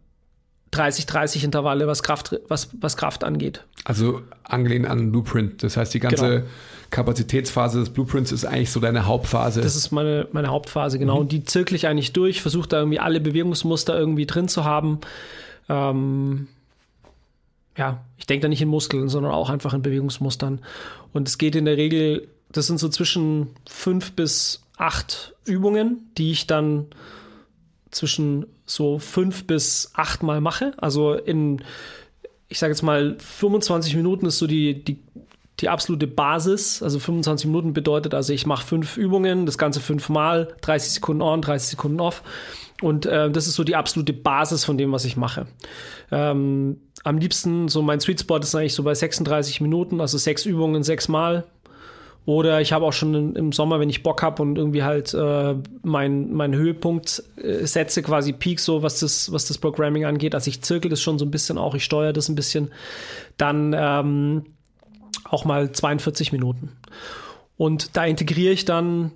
A: 30-30 Intervalle, was Kraft, was, was Kraft angeht.
B: Also angelehnt an Blueprint. Das heißt, die ganze genau. Kapazitätsphase des Blueprints ist eigentlich so deine Hauptphase.
A: Das ist meine, meine Hauptphase, genau. Mhm. Und die zirkle ich eigentlich durch, versuche da irgendwie alle Bewegungsmuster irgendwie drin zu haben. Ähm, ja, ich denke da nicht in Muskeln, sondern auch einfach in Bewegungsmustern. Und es geht in der Regel, das sind so zwischen fünf bis acht Übungen, die ich dann zwischen so fünf bis acht Mal mache. Also in, ich sage jetzt mal, 25 Minuten ist so die, die, die absolute Basis. Also 25 Minuten bedeutet also, ich mache fünf Übungen, das Ganze fünfmal, 30 Sekunden on, 30 Sekunden off. Und äh, das ist so die absolute Basis von dem, was ich mache. Ähm, am liebsten, so mein Sweet Spot ist eigentlich so bei 36 Minuten, also sechs Übungen, sechs Mal. Oder ich habe auch schon im Sommer, wenn ich Bock habe und irgendwie halt äh, meinen mein Höhepunkt äh, setze, quasi Peak, so was das, was das Programming angeht. Also ich zirkel das schon so ein bisschen auch, ich steuere das ein bisschen. Dann ähm, auch mal 42 Minuten. Und da integriere ich dann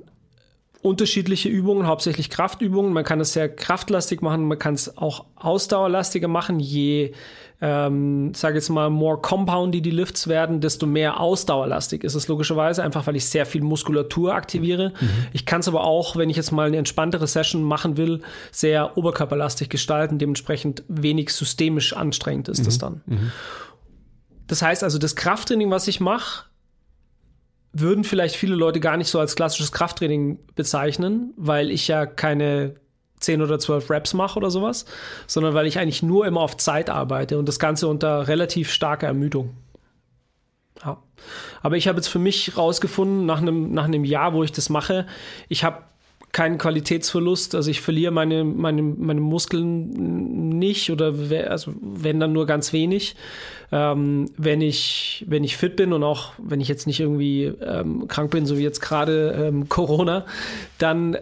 A: unterschiedliche Übungen, hauptsächlich Kraftübungen. Man kann es sehr kraftlastig machen, man kann es auch ausdauerlastiger machen. Je, ähm, sage jetzt mal, more compoundy die Lifts werden, desto mehr ausdauerlastig ist es logischerweise, einfach weil ich sehr viel Muskulatur aktiviere. Mhm. Ich kann es aber auch, wenn ich jetzt mal eine entspanntere Session machen will, sehr oberkörperlastig gestalten, dementsprechend wenig systemisch anstrengend ist mhm. das dann. Mhm. Das heißt also, das Krafttraining, was ich mache, würden vielleicht viele Leute gar nicht so als klassisches Krafttraining bezeichnen, weil ich ja keine 10 oder 12 Reps mache oder sowas, sondern weil ich eigentlich nur immer auf Zeit arbeite und das Ganze unter relativ starker Ermüdung. Ja. Aber ich habe jetzt für mich rausgefunden, nach einem, nach einem Jahr, wo ich das mache, ich habe keinen Qualitätsverlust. Also ich verliere meine, meine, meine Muskeln nicht oder also wenn dann nur ganz wenig. Ähm, wenn, ich, wenn ich fit bin und auch wenn ich jetzt nicht irgendwie ähm, krank bin, so wie jetzt gerade ähm, Corona, dann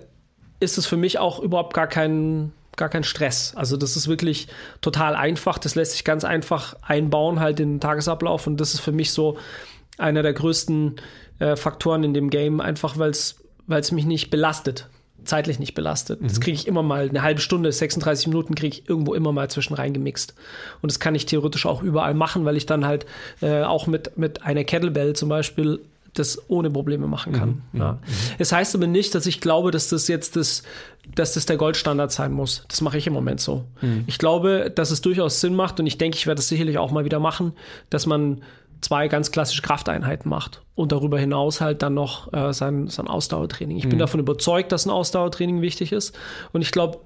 A: ist es für mich auch überhaupt gar kein, gar kein Stress. Also das ist wirklich total einfach. Das lässt sich ganz einfach einbauen halt in den Tagesablauf und das ist für mich so einer der größten äh, Faktoren in dem Game, einfach weil es mich nicht belastet zeitlich nicht belastet. Mhm. Das kriege ich immer mal, eine halbe Stunde, 36 Minuten kriege ich irgendwo immer mal zwischen reingemixt. Und das kann ich theoretisch auch überall machen, weil ich dann halt äh, auch mit, mit einer Kettlebell zum Beispiel das ohne Probleme machen kann. Mhm. Ja. Mhm. Es heißt aber nicht, dass ich glaube, dass das jetzt das, dass das der Goldstandard sein muss. Das mache ich im Moment so. Mhm. Ich glaube, dass es durchaus Sinn macht und ich denke, ich werde das sicherlich auch mal wieder machen, dass man zwei ganz klassische Krafteinheiten macht und darüber hinaus halt dann noch äh, sein, sein Ausdauertraining. Ich mhm. bin davon überzeugt, dass ein Ausdauertraining wichtig ist und ich glaube,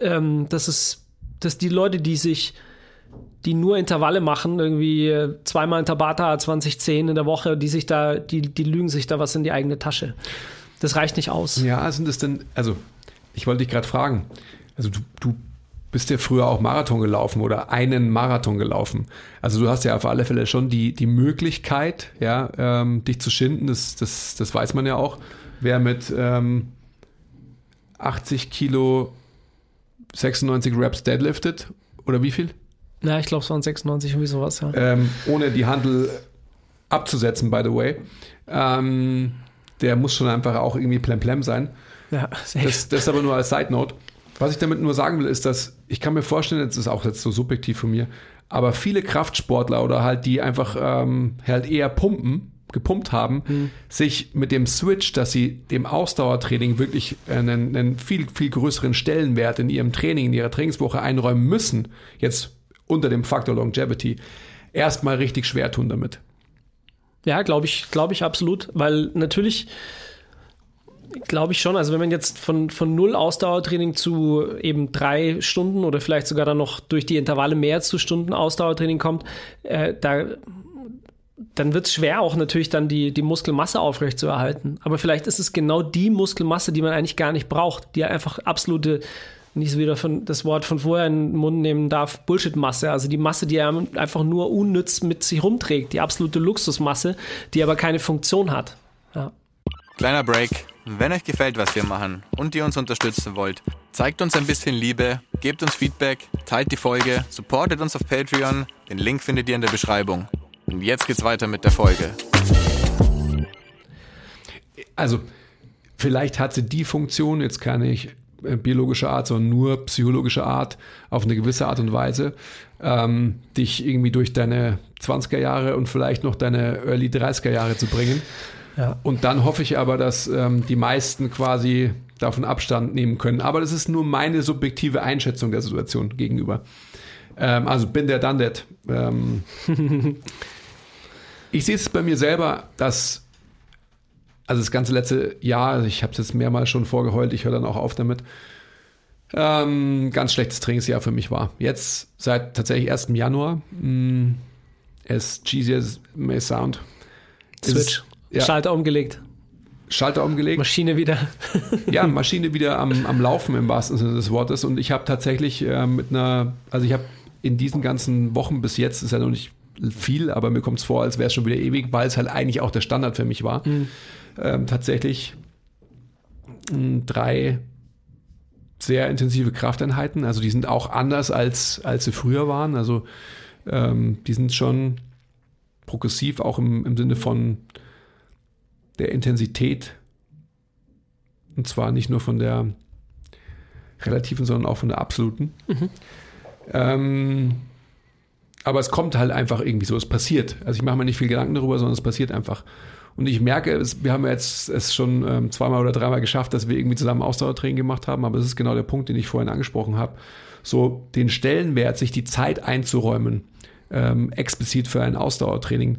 A: ähm, dass es, dass die Leute, die sich die nur Intervalle machen, irgendwie äh, zweimal in Tabata 2010 in der Woche, die sich da, die, die lügen sich da was in die eigene Tasche. Das reicht nicht aus.
B: Ja, sind es denn, also ich wollte dich gerade fragen, also du, du bist ja früher auch Marathon gelaufen oder einen Marathon gelaufen. Also du hast ja auf alle Fälle schon die, die Möglichkeit, ja, ähm, dich zu schinden, das, das, das weiß man ja auch. Wer mit ähm, 80 Kilo 96 Reps deadliftet, oder wie viel?
A: Ja, ich glaube, es waren 96, irgendwie sowas, ja.
B: Ähm, ohne die Handel abzusetzen, by the way. Ähm, der muss schon einfach auch irgendwie plemplem sein. Ja, safe. Das, das aber nur als Side Note. Was ich damit nur sagen will, ist, dass ich kann mir vorstellen, das ist auch jetzt so subjektiv von mir, aber viele Kraftsportler oder halt, die einfach ähm, halt eher pumpen, gepumpt haben, mhm. sich mit dem Switch, dass sie dem Ausdauertraining wirklich einen, einen, viel, viel größeren Stellenwert in ihrem Training, in ihrer Trainingswoche einräumen müssen, jetzt unter dem Faktor Longevity, erstmal richtig schwer tun damit.
A: Ja, glaube ich, glaube ich absolut, weil natürlich Glaube ich schon. Also wenn man jetzt von, von null Ausdauertraining zu eben drei Stunden oder vielleicht sogar dann noch durch die Intervalle mehr zu Stunden Ausdauertraining kommt, äh, da dann wird es schwer, auch natürlich dann die, die Muskelmasse aufrechtzuerhalten. Aber vielleicht ist es genau die Muskelmasse, die man eigentlich gar nicht braucht, die einfach absolute, nicht so wieder von, das Wort von vorher in den Mund nehmen darf, Bullshit-Masse. Also die Masse, die einfach nur unnütz mit sich rumträgt, die absolute Luxusmasse, die aber keine Funktion hat. Ja.
C: Kleiner Break. Wenn euch gefällt, was wir machen und ihr uns unterstützen wollt, zeigt uns ein bisschen Liebe, gebt uns Feedback, teilt die Folge, supportet uns auf Patreon. Den Link findet ihr in der Beschreibung. Und jetzt geht's weiter mit der Folge.
B: Also, vielleicht hat sie die Funktion, jetzt kann ich äh, biologischer Art, sondern nur psychologischer Art, auf eine gewisse Art und Weise, ähm, dich irgendwie durch deine 20er Jahre und vielleicht noch deine Early 30er Jahre zu bringen. Ja. Und dann hoffe ich aber, dass ähm, die meisten quasi davon Abstand nehmen können. Aber das ist nur meine subjektive Einschätzung der Situation gegenüber. Ähm, also bin der done that. Ähm, ich sehe es bei mir selber, dass also das ganze letzte Jahr, also ich habe es jetzt mehrmals schon vorgeheult, ich höre dann auch auf damit, ähm, ganz schlechtes Trainingsjahr für mich war. Jetzt seit tatsächlich 1. Januar, mh, mm, as cheesy as may sound.
A: Switch. Ja, Schalter umgelegt.
B: Schalter umgelegt.
A: Maschine wieder.
B: ja, Maschine wieder am, am Laufen im wahrsten Sinne des Wortes. Und ich habe tatsächlich äh, mit einer, also ich habe in diesen ganzen Wochen bis jetzt, ist ja noch nicht viel, aber mir kommt es vor, als wäre es schon wieder ewig, weil es halt eigentlich auch der Standard für mich war. Mhm. Ähm, tatsächlich mh, hm, drei sehr intensive Krafteinheiten. Also die sind auch anders als, als sie früher waren. Also ähm, die sind schon progressiv, auch im, im Sinne von der Intensität. Und zwar nicht nur von der relativen, sondern auch von der absoluten. Mhm. Ähm, aber es kommt halt einfach irgendwie so, es passiert. Also ich mache mir nicht viel Gedanken darüber, sondern es passiert einfach. Und ich merke, es, wir haben jetzt es schon ähm, zweimal oder dreimal geschafft, dass wir irgendwie zusammen Ausdauertraining gemacht haben, aber das ist genau der Punkt, den ich vorhin angesprochen habe. So den Stellenwert, sich die Zeit einzuräumen, ähm, explizit für ein Ausdauertraining,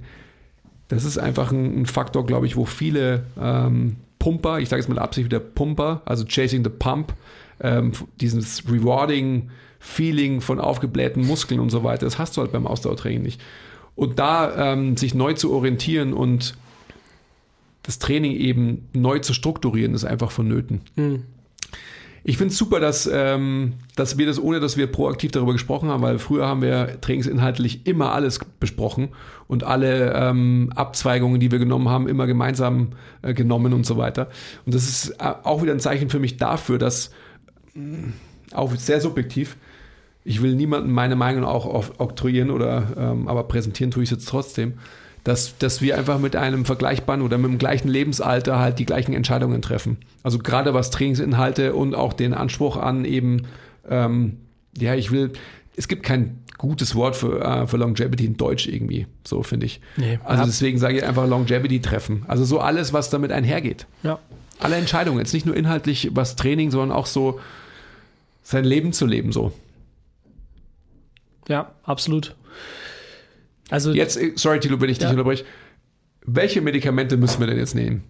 B: das ist einfach ein, ein Faktor, glaube ich, wo viele ähm, Pumper, ich sage jetzt mal Absicht wieder Pumper, also Chasing the Pump, ähm, dieses Rewarding Feeling von aufgeblähten Muskeln und so weiter, das hast du halt beim Ausdauertraining nicht. Und da ähm, sich neu zu orientieren und das Training eben neu zu strukturieren, ist einfach vonnöten. Mhm. Ich finde es super, dass, ähm, dass wir das, ohne dass wir proaktiv darüber gesprochen haben, weil früher haben wir trainingsinhaltlich immer alles besprochen und alle ähm, Abzweigungen, die wir genommen haben, immer gemeinsam äh, genommen und so weiter. Und das ist äh, auch wieder ein Zeichen für mich dafür, dass, äh, auch sehr subjektiv, ich will niemandem meine Meinung auch oktroyieren oder ähm, aber präsentieren tue ich es jetzt trotzdem, dass, dass wir einfach mit einem vergleichbaren oder mit dem gleichen Lebensalter halt die gleichen Entscheidungen treffen. Also gerade was Trainingsinhalte und auch den Anspruch an eben, ähm, ja, ich will, es gibt kein gutes Wort für, äh, für Longevity in Deutsch irgendwie, so finde ich. Nee, also deswegen sage ich einfach Longevity treffen. Also so alles, was damit einhergeht.
A: Ja.
B: Alle Entscheidungen, jetzt nicht nur inhaltlich was Training, sondern auch so sein Leben zu leben so.
A: Ja, absolut.
B: Also jetzt, äh, sorry Tilo, wenn ich ja. dich unterbreche. Welche Medikamente müssen wir denn jetzt nehmen?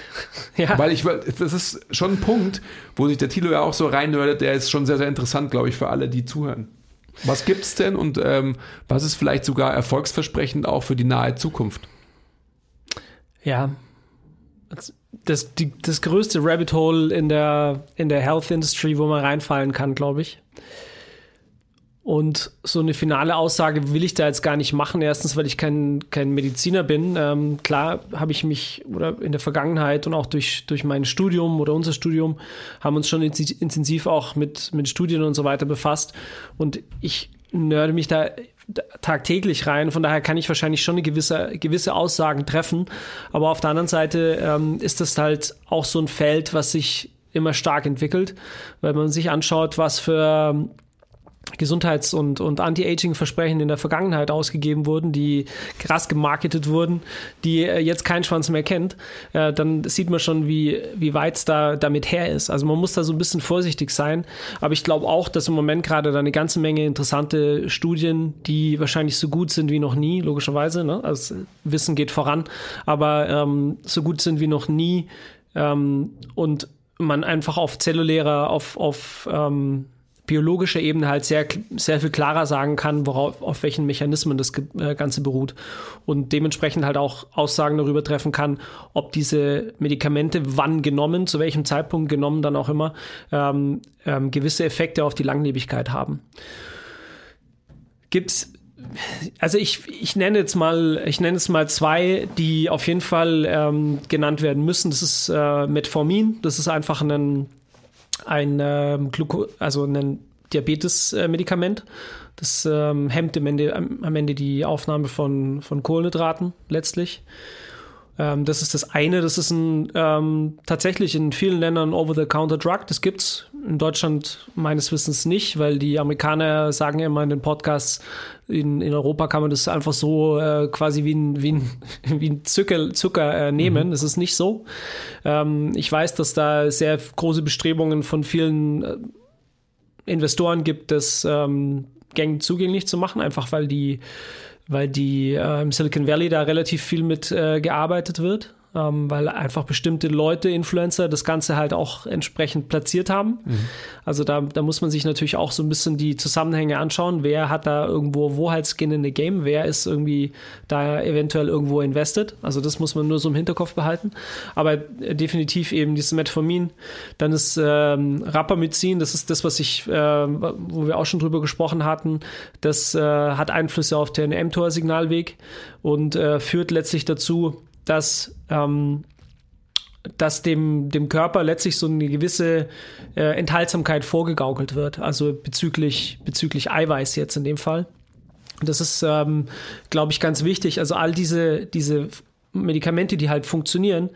B: ja. Weil ich, das ist schon ein Punkt, wo sich der Tilo ja auch so reinnördet, der ist schon sehr, sehr interessant, glaube ich, für alle, die zuhören. Was gibt es denn und ähm, was ist vielleicht sogar erfolgsversprechend auch für die nahe Zukunft?
A: Ja, das, die, das größte Rabbit Hole in der, in der Health Industry, wo man reinfallen kann, glaube ich. Und so eine finale Aussage will ich da jetzt gar nicht machen. Erstens, weil ich kein, kein Mediziner bin. Ähm, klar habe ich mich oder in der Vergangenheit und auch durch, durch mein Studium oder unser Studium haben uns schon intensiv auch mit, mit Studien und so weiter befasst. Und ich nörde mich da tagtäglich rein. Von daher kann ich wahrscheinlich schon eine gewisse, gewisse Aussagen treffen. Aber auf der anderen Seite ähm, ist das halt auch so ein Feld, was sich immer stark entwickelt, weil man sich anschaut, was für Gesundheits- und, und Anti-Aging-Versprechen in der Vergangenheit ausgegeben wurden, die krass gemarketet wurden, die äh, jetzt kein Schwanz mehr kennt, äh, dann sieht man schon, wie, wie weit es da damit her ist. Also man muss da so ein bisschen vorsichtig sein. Aber ich glaube auch, dass im Moment gerade da eine ganze Menge interessante Studien, die wahrscheinlich so gut sind wie noch nie, logischerweise. Ne? Also Wissen geht voran, aber ähm, so gut sind wie noch nie ähm, und man einfach auf zellulärer, auf, auf ähm, biologischer Ebene halt sehr, sehr viel klarer sagen kann, worauf, auf welchen Mechanismen das äh, Ganze beruht und dementsprechend halt auch Aussagen darüber treffen kann, ob diese Medikamente wann genommen, zu welchem Zeitpunkt genommen dann auch immer, ähm, ähm, gewisse Effekte auf die Langlebigkeit haben. Gibt's also ich, ich nenne jetzt mal, ich nenne es mal zwei, die auf jeden Fall ähm, genannt werden müssen. Das ist äh, Metformin. Das ist einfach ein ein ähm, Gluco also ein Diabetes-Medikament. Das ähm, hemmt am Ende, am Ende die Aufnahme von, von Kohlenhydraten letztlich. Ähm, das ist das eine. Das ist ein, ähm, tatsächlich in vielen Ländern Over-the-Counter-Drug. Das gibt's in Deutschland meines Wissens nicht, weil die Amerikaner sagen ja immer in den Podcasts, in, in Europa kann man das einfach so äh, quasi wie ein, wie ein, wie ein Zucker, Zucker äh, nehmen. Mhm. Das ist nicht so. Ähm, ich weiß, dass da sehr große Bestrebungen von vielen äh, Investoren gibt, das ähm, gängig zugänglich zu machen, einfach weil die weil die äh, im Silicon Valley da relativ viel mit äh, gearbeitet wird ähm, weil einfach bestimmte Leute, Influencer, das Ganze halt auch entsprechend platziert haben. Mhm. Also da, da muss man sich natürlich auch so ein bisschen die Zusammenhänge anschauen. Wer hat da irgendwo wo halt Skin in the Game? Wer ist irgendwie da eventuell irgendwo invested? Also das muss man nur so im Hinterkopf behalten. Aber äh, definitiv eben dieses Metformin. Dann ist ähm, Rapamycin, das ist das, was ich, äh, wo wir auch schon drüber gesprochen hatten. Das äh, hat Einflüsse auf den mTOR-Signalweg und äh, führt letztlich dazu, dass, ähm, dass dem, dem Körper letztlich so eine gewisse äh, Enthaltsamkeit vorgegaukelt wird, also bezüglich, bezüglich Eiweiß jetzt in dem Fall. Das ist, ähm, glaube ich, ganz wichtig. Also all diese, diese Medikamente, die halt funktionieren,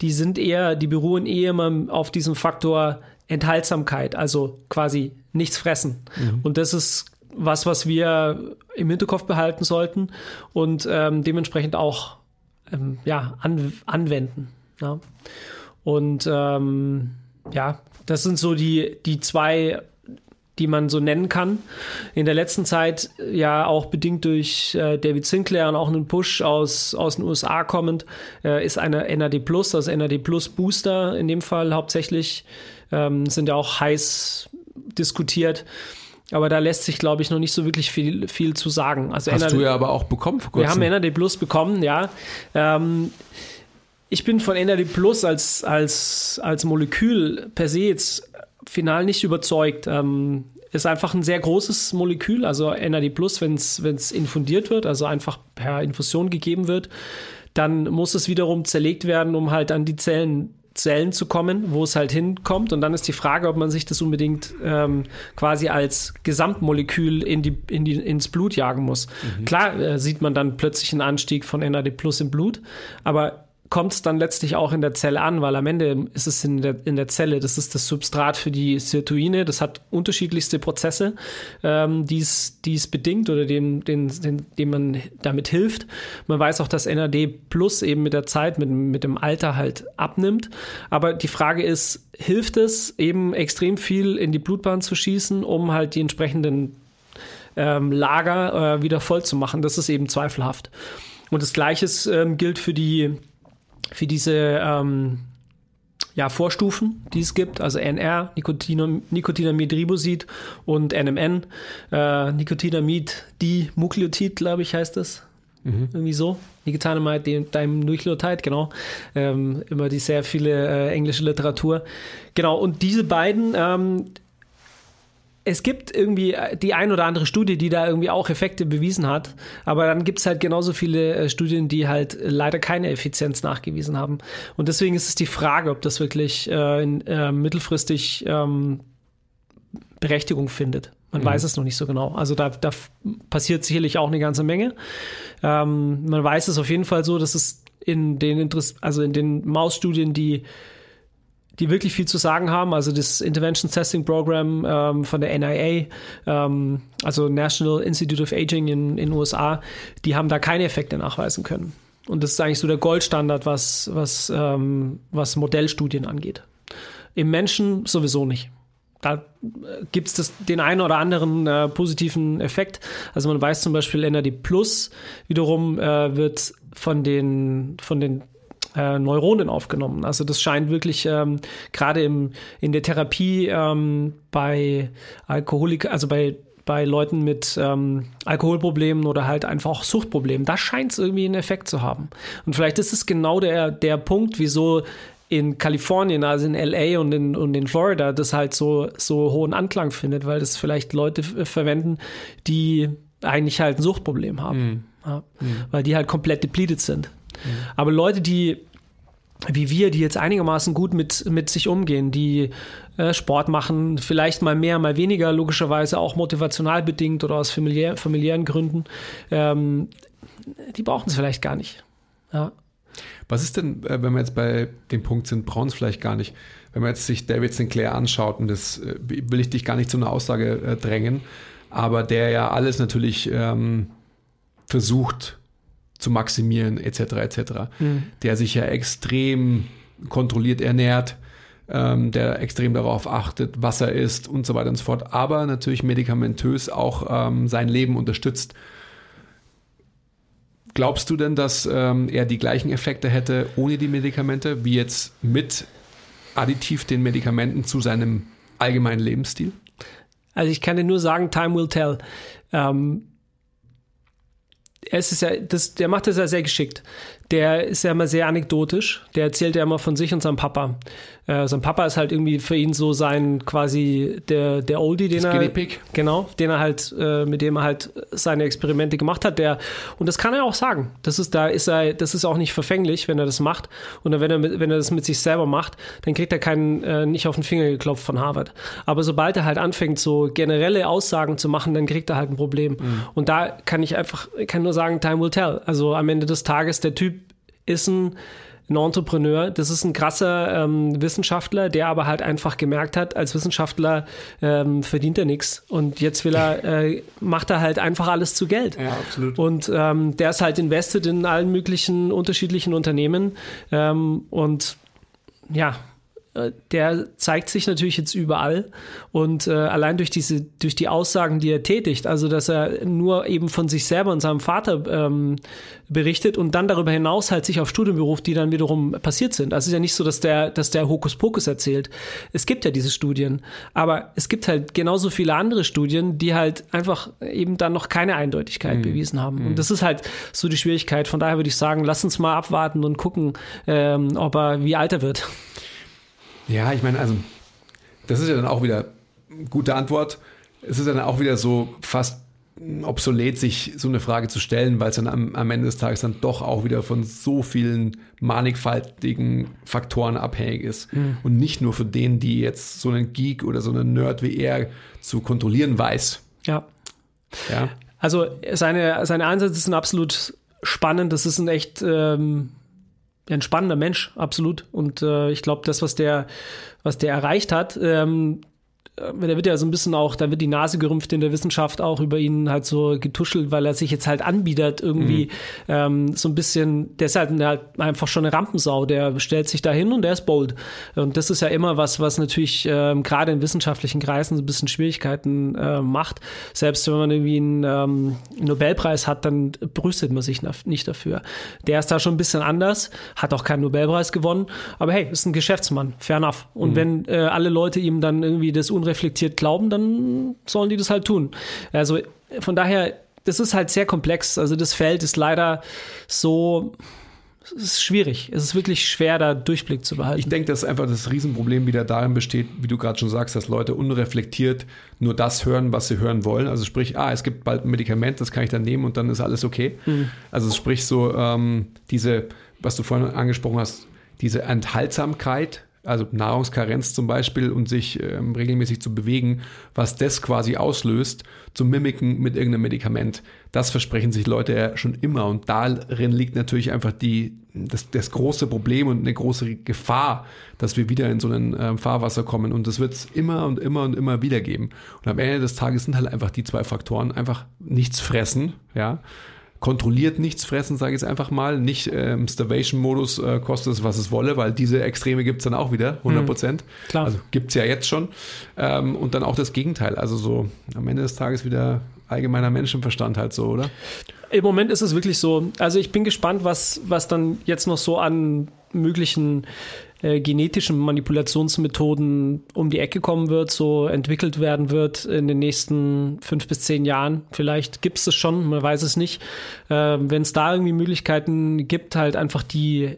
A: die sind eher, die beruhen eher immer auf diesem Faktor Enthaltsamkeit, also quasi nichts fressen. Mhm. Und das ist was, was wir im Hinterkopf behalten sollten und ähm, dementsprechend auch ähm, ja, an, anwenden. Ja. Und ähm, ja, das sind so die, die zwei, die man so nennen kann. In der letzten Zeit ja auch bedingt durch äh, David Sinclair und auch einen Push aus, aus den USA kommend, äh, ist eine NAD Plus, also NAD Plus Booster in dem Fall hauptsächlich, ähm, sind ja auch heiß diskutiert. Aber da lässt sich, glaube ich, noch nicht so wirklich viel, viel zu sagen. Also
B: Hast NAD, du ja aber auch bekommen
A: vor kurzem. Wir haben NAD Plus bekommen, ja. Ähm, ich bin von NAD Plus als, als, als Molekül per se jetzt final nicht überzeugt. Ähm, ist einfach ein sehr großes Molekül, also NAD Plus, wenn es infundiert wird, also einfach per Infusion gegeben wird, dann muss es wiederum zerlegt werden, um halt an die Zellen Zellen zu kommen, wo es halt hinkommt. Und dann ist die Frage, ob man sich das unbedingt ähm, quasi als Gesamtmolekül in die, in die, ins Blut jagen muss. Mhm. Klar äh, sieht man dann plötzlich einen Anstieg von NAD Plus im Blut, aber kommt es dann letztlich auch in der Zelle an, weil am Ende ist es in der, in der Zelle, das ist das Substrat für die Sirtuine, das hat unterschiedlichste Prozesse, ähm, die es bedingt oder dem, den, den, dem man damit hilft. Man weiß auch, dass NAD Plus eben mit der Zeit, mit, mit dem Alter halt abnimmt. Aber die Frage ist, hilft es eben extrem viel in die Blutbahn zu schießen, um halt die entsprechenden ähm, Lager äh, wieder voll zu machen? Das ist eben zweifelhaft. Und das Gleiche ähm, gilt für die für diese ähm, ja, Vorstufen, die es gibt, also NR, Nicotinamid Ribosid und NMN, äh, Nicotinamid Dinukleotid, glaube ich, heißt das. Mhm. Irgendwie so. Nicotinamid Dinukleotid, genau. Ähm, immer die sehr viele äh, englische Literatur. Genau, und diese beiden ähm, es gibt irgendwie äh, die ein oder andere Studie, die da irgendwie auch Effekte bewiesen hat, aber dann gibt es halt genauso viele äh, Studien, die halt leider keine Effizienz nachgewiesen haben. Und deswegen ist es die Frage, ob das wirklich äh, in, äh, mittelfristig ähm, Berechtigung findet. Man mhm. weiß es noch nicht so genau. Also da, da passiert sicherlich auch eine ganze Menge. Ähm, man weiß es auf jeden Fall so, dass es in den Interess also in den Mausstudien, die die wirklich viel zu sagen haben. Also das Intervention Testing Program ähm, von der NIA, ähm, also National Institute of Aging in den USA, die haben da keine Effekte nachweisen können. Und das ist eigentlich so der Goldstandard, was, was, ähm, was Modellstudien angeht. Im Menschen sowieso nicht. Da äh, gibt es den einen oder anderen äh, positiven Effekt. Also man weiß zum Beispiel NAD Plus wiederum äh, wird von den, von den äh, Neuronen aufgenommen. Also das scheint wirklich ähm, gerade in der Therapie ähm, bei Alkoholik, also bei bei Leuten mit ähm, Alkoholproblemen oder halt einfach auch Suchtproblemen, da scheint es irgendwie einen Effekt zu haben. Und vielleicht ist es genau der, der Punkt, wieso in Kalifornien, also in LA und in, und in Florida, das halt so, so hohen Anklang findet, weil das vielleicht Leute verwenden, die eigentlich halt ein Suchtproblem haben. Mhm. Ja, mhm. Weil die halt komplett depleted sind. Mhm. Aber Leute, die wie wir, die jetzt einigermaßen gut mit, mit sich umgehen, die äh, Sport machen, vielleicht mal mehr, mal weniger, logischerweise auch motivational bedingt oder aus familiär, familiären Gründen, ähm, die brauchen es vielleicht gar nicht. Ja.
B: Was ist denn, äh, wenn wir jetzt bei dem Punkt sind, brauchen es vielleicht gar nicht, wenn man jetzt sich David Sinclair anschaut, und das äh, will ich dich gar nicht zu einer Aussage äh, drängen, aber der ja alles natürlich ähm, versucht zu maximieren, etc., etc., mhm. der sich ja extrem kontrolliert ernährt, ähm, der extrem darauf achtet, was er isst und so weiter und so fort, aber natürlich medikamentös auch ähm, sein Leben unterstützt. Glaubst du denn, dass ähm, er die gleichen Effekte hätte ohne die Medikamente, wie jetzt mit additiv den Medikamenten zu seinem allgemeinen Lebensstil?
A: Also ich kann dir nur sagen, time will tell. Ähm, es ist ja, das, der macht das ja sehr geschickt. Der ist ja immer sehr anekdotisch. Der erzählt ja immer von sich und seinem Papa. Äh, sein Papa ist halt irgendwie für ihn so sein quasi der, der Oldie, den das er. Genau, den er halt, äh, mit dem er halt seine Experimente gemacht hat. Der, und das kann er auch sagen. Das ist, da ist er, das ist auch nicht verfänglich, wenn er das macht. Und wenn er, wenn er das mit sich selber macht, dann kriegt er keinen, äh, nicht auf den Finger geklopft von Harvard. Aber sobald er halt anfängt, so generelle Aussagen zu machen, dann kriegt er halt ein Problem. Mhm. Und da kann ich einfach, kann nur sagen, time will tell. Also am Ende des Tages, der Typ ist ein ein Entrepreneur. Das ist ein krasser ähm, Wissenschaftler, der aber halt einfach gemerkt hat, als Wissenschaftler ähm, verdient er nichts. Und jetzt will er, äh, macht er halt einfach alles zu Geld.
B: Ja, absolut.
A: Und ähm, der ist halt invested in allen möglichen unterschiedlichen Unternehmen. Ähm, und ja, der zeigt sich natürlich jetzt überall und äh, allein durch diese durch die Aussagen, die er tätigt, also dass er nur eben von sich selber und seinem Vater ähm, berichtet und dann darüber hinaus halt sich auf Studien beruft, die dann wiederum passiert sind. Also es ist ja nicht so, dass der dass der Hokuspokus erzählt. Es gibt ja diese Studien, aber es gibt halt genauso viele andere Studien, die halt einfach eben dann noch keine Eindeutigkeit mhm. bewiesen haben. Und mhm. das ist halt so die Schwierigkeit. Von daher würde ich sagen, lass uns mal abwarten und gucken, ähm, ob er wie alt er wird.
B: Ja, ich meine, also, das ist ja dann auch wieder eine gute Antwort. Es ist dann auch wieder so fast obsolet, sich so eine Frage zu stellen, weil es dann am, am, Ende des Tages dann doch auch wieder von so vielen mannigfaltigen Faktoren abhängig ist. Mhm. Und nicht nur für den, die jetzt so einen Geek oder so einen Nerd wie er zu kontrollieren weiß.
A: Ja. Ja. Also seine, seine Ansätze sind absolut spannend. Das ist ein echt ähm, ein spannender Mensch, absolut. Und äh, ich glaube, das, was der, was der erreicht hat, ähm, äh, der wird ja so ein bisschen auch, da wird die Nase gerümpft in der Wissenschaft auch über ihn halt so getuschelt, weil er sich jetzt halt anbietet irgendwie mhm. ähm, so ein bisschen, der ist halt, halt einfach schon eine Rampensau, der stellt sich da hin und der ist bold. Und das ist ja immer was, was natürlich ähm, gerade in wissenschaftlichen Kreisen so ein bisschen Schwierigkeiten äh, macht. Selbst wenn man irgendwie einen ähm, Nobelpreis hat, dann brüstet man sich nicht dafür. Der ist da schon ein bisschen anders, hat auch keinen Nobelpreis gewonnen, aber hey, ist ein Geschäftsmann, fair enough. Und mhm. wenn äh, alle Leute ihm dann irgendwie das Unrecht unreflektiert glauben, dann sollen die das halt tun. Also von daher, das ist halt sehr komplex. Also das Feld ist leider so, es ist schwierig. Es ist wirklich schwer, da Durchblick zu behalten.
B: Ich denke, dass einfach das Riesenproblem wieder darin besteht, wie du gerade schon sagst, dass Leute unreflektiert nur das hören, was sie hören wollen. Also sprich, ah, es gibt bald ein Medikament, das kann ich dann nehmen und dann ist alles okay. Mhm. Also sprich so ähm, diese, was du vorhin angesprochen hast, diese Enthaltsamkeit also Nahrungskarenz zum Beispiel und sich ähm, regelmäßig zu bewegen, was das quasi auslöst, zu mimiken mit irgendeinem Medikament. Das versprechen sich Leute ja schon immer und darin liegt natürlich einfach die, das, das große Problem und eine große Gefahr, dass wir wieder in so ein ähm, Fahrwasser kommen und das wird es immer und immer und immer wieder geben. Und am Ende des Tages sind halt einfach die zwei Faktoren, einfach nichts fressen, ja, kontrolliert nichts fressen, sage ich jetzt einfach mal. Nicht ähm, Starvation-Modus äh, kostet es, was es wolle, weil diese Extreme gibt es dann auch wieder, 100 mhm. Prozent. Mhm, klar. Also gibt es ja jetzt schon. Ähm, und dann auch das Gegenteil. Also so am Ende des Tages wieder allgemeiner Menschenverstand halt so, oder?
A: Im Moment ist es wirklich so. Also ich bin gespannt, was, was dann jetzt noch so an möglichen äh, genetischen Manipulationsmethoden um die Ecke kommen wird, so entwickelt werden wird in den nächsten fünf bis zehn Jahren. Vielleicht gibt es es schon, man weiß es nicht. Äh, Wenn es da irgendwie Möglichkeiten gibt, halt einfach die,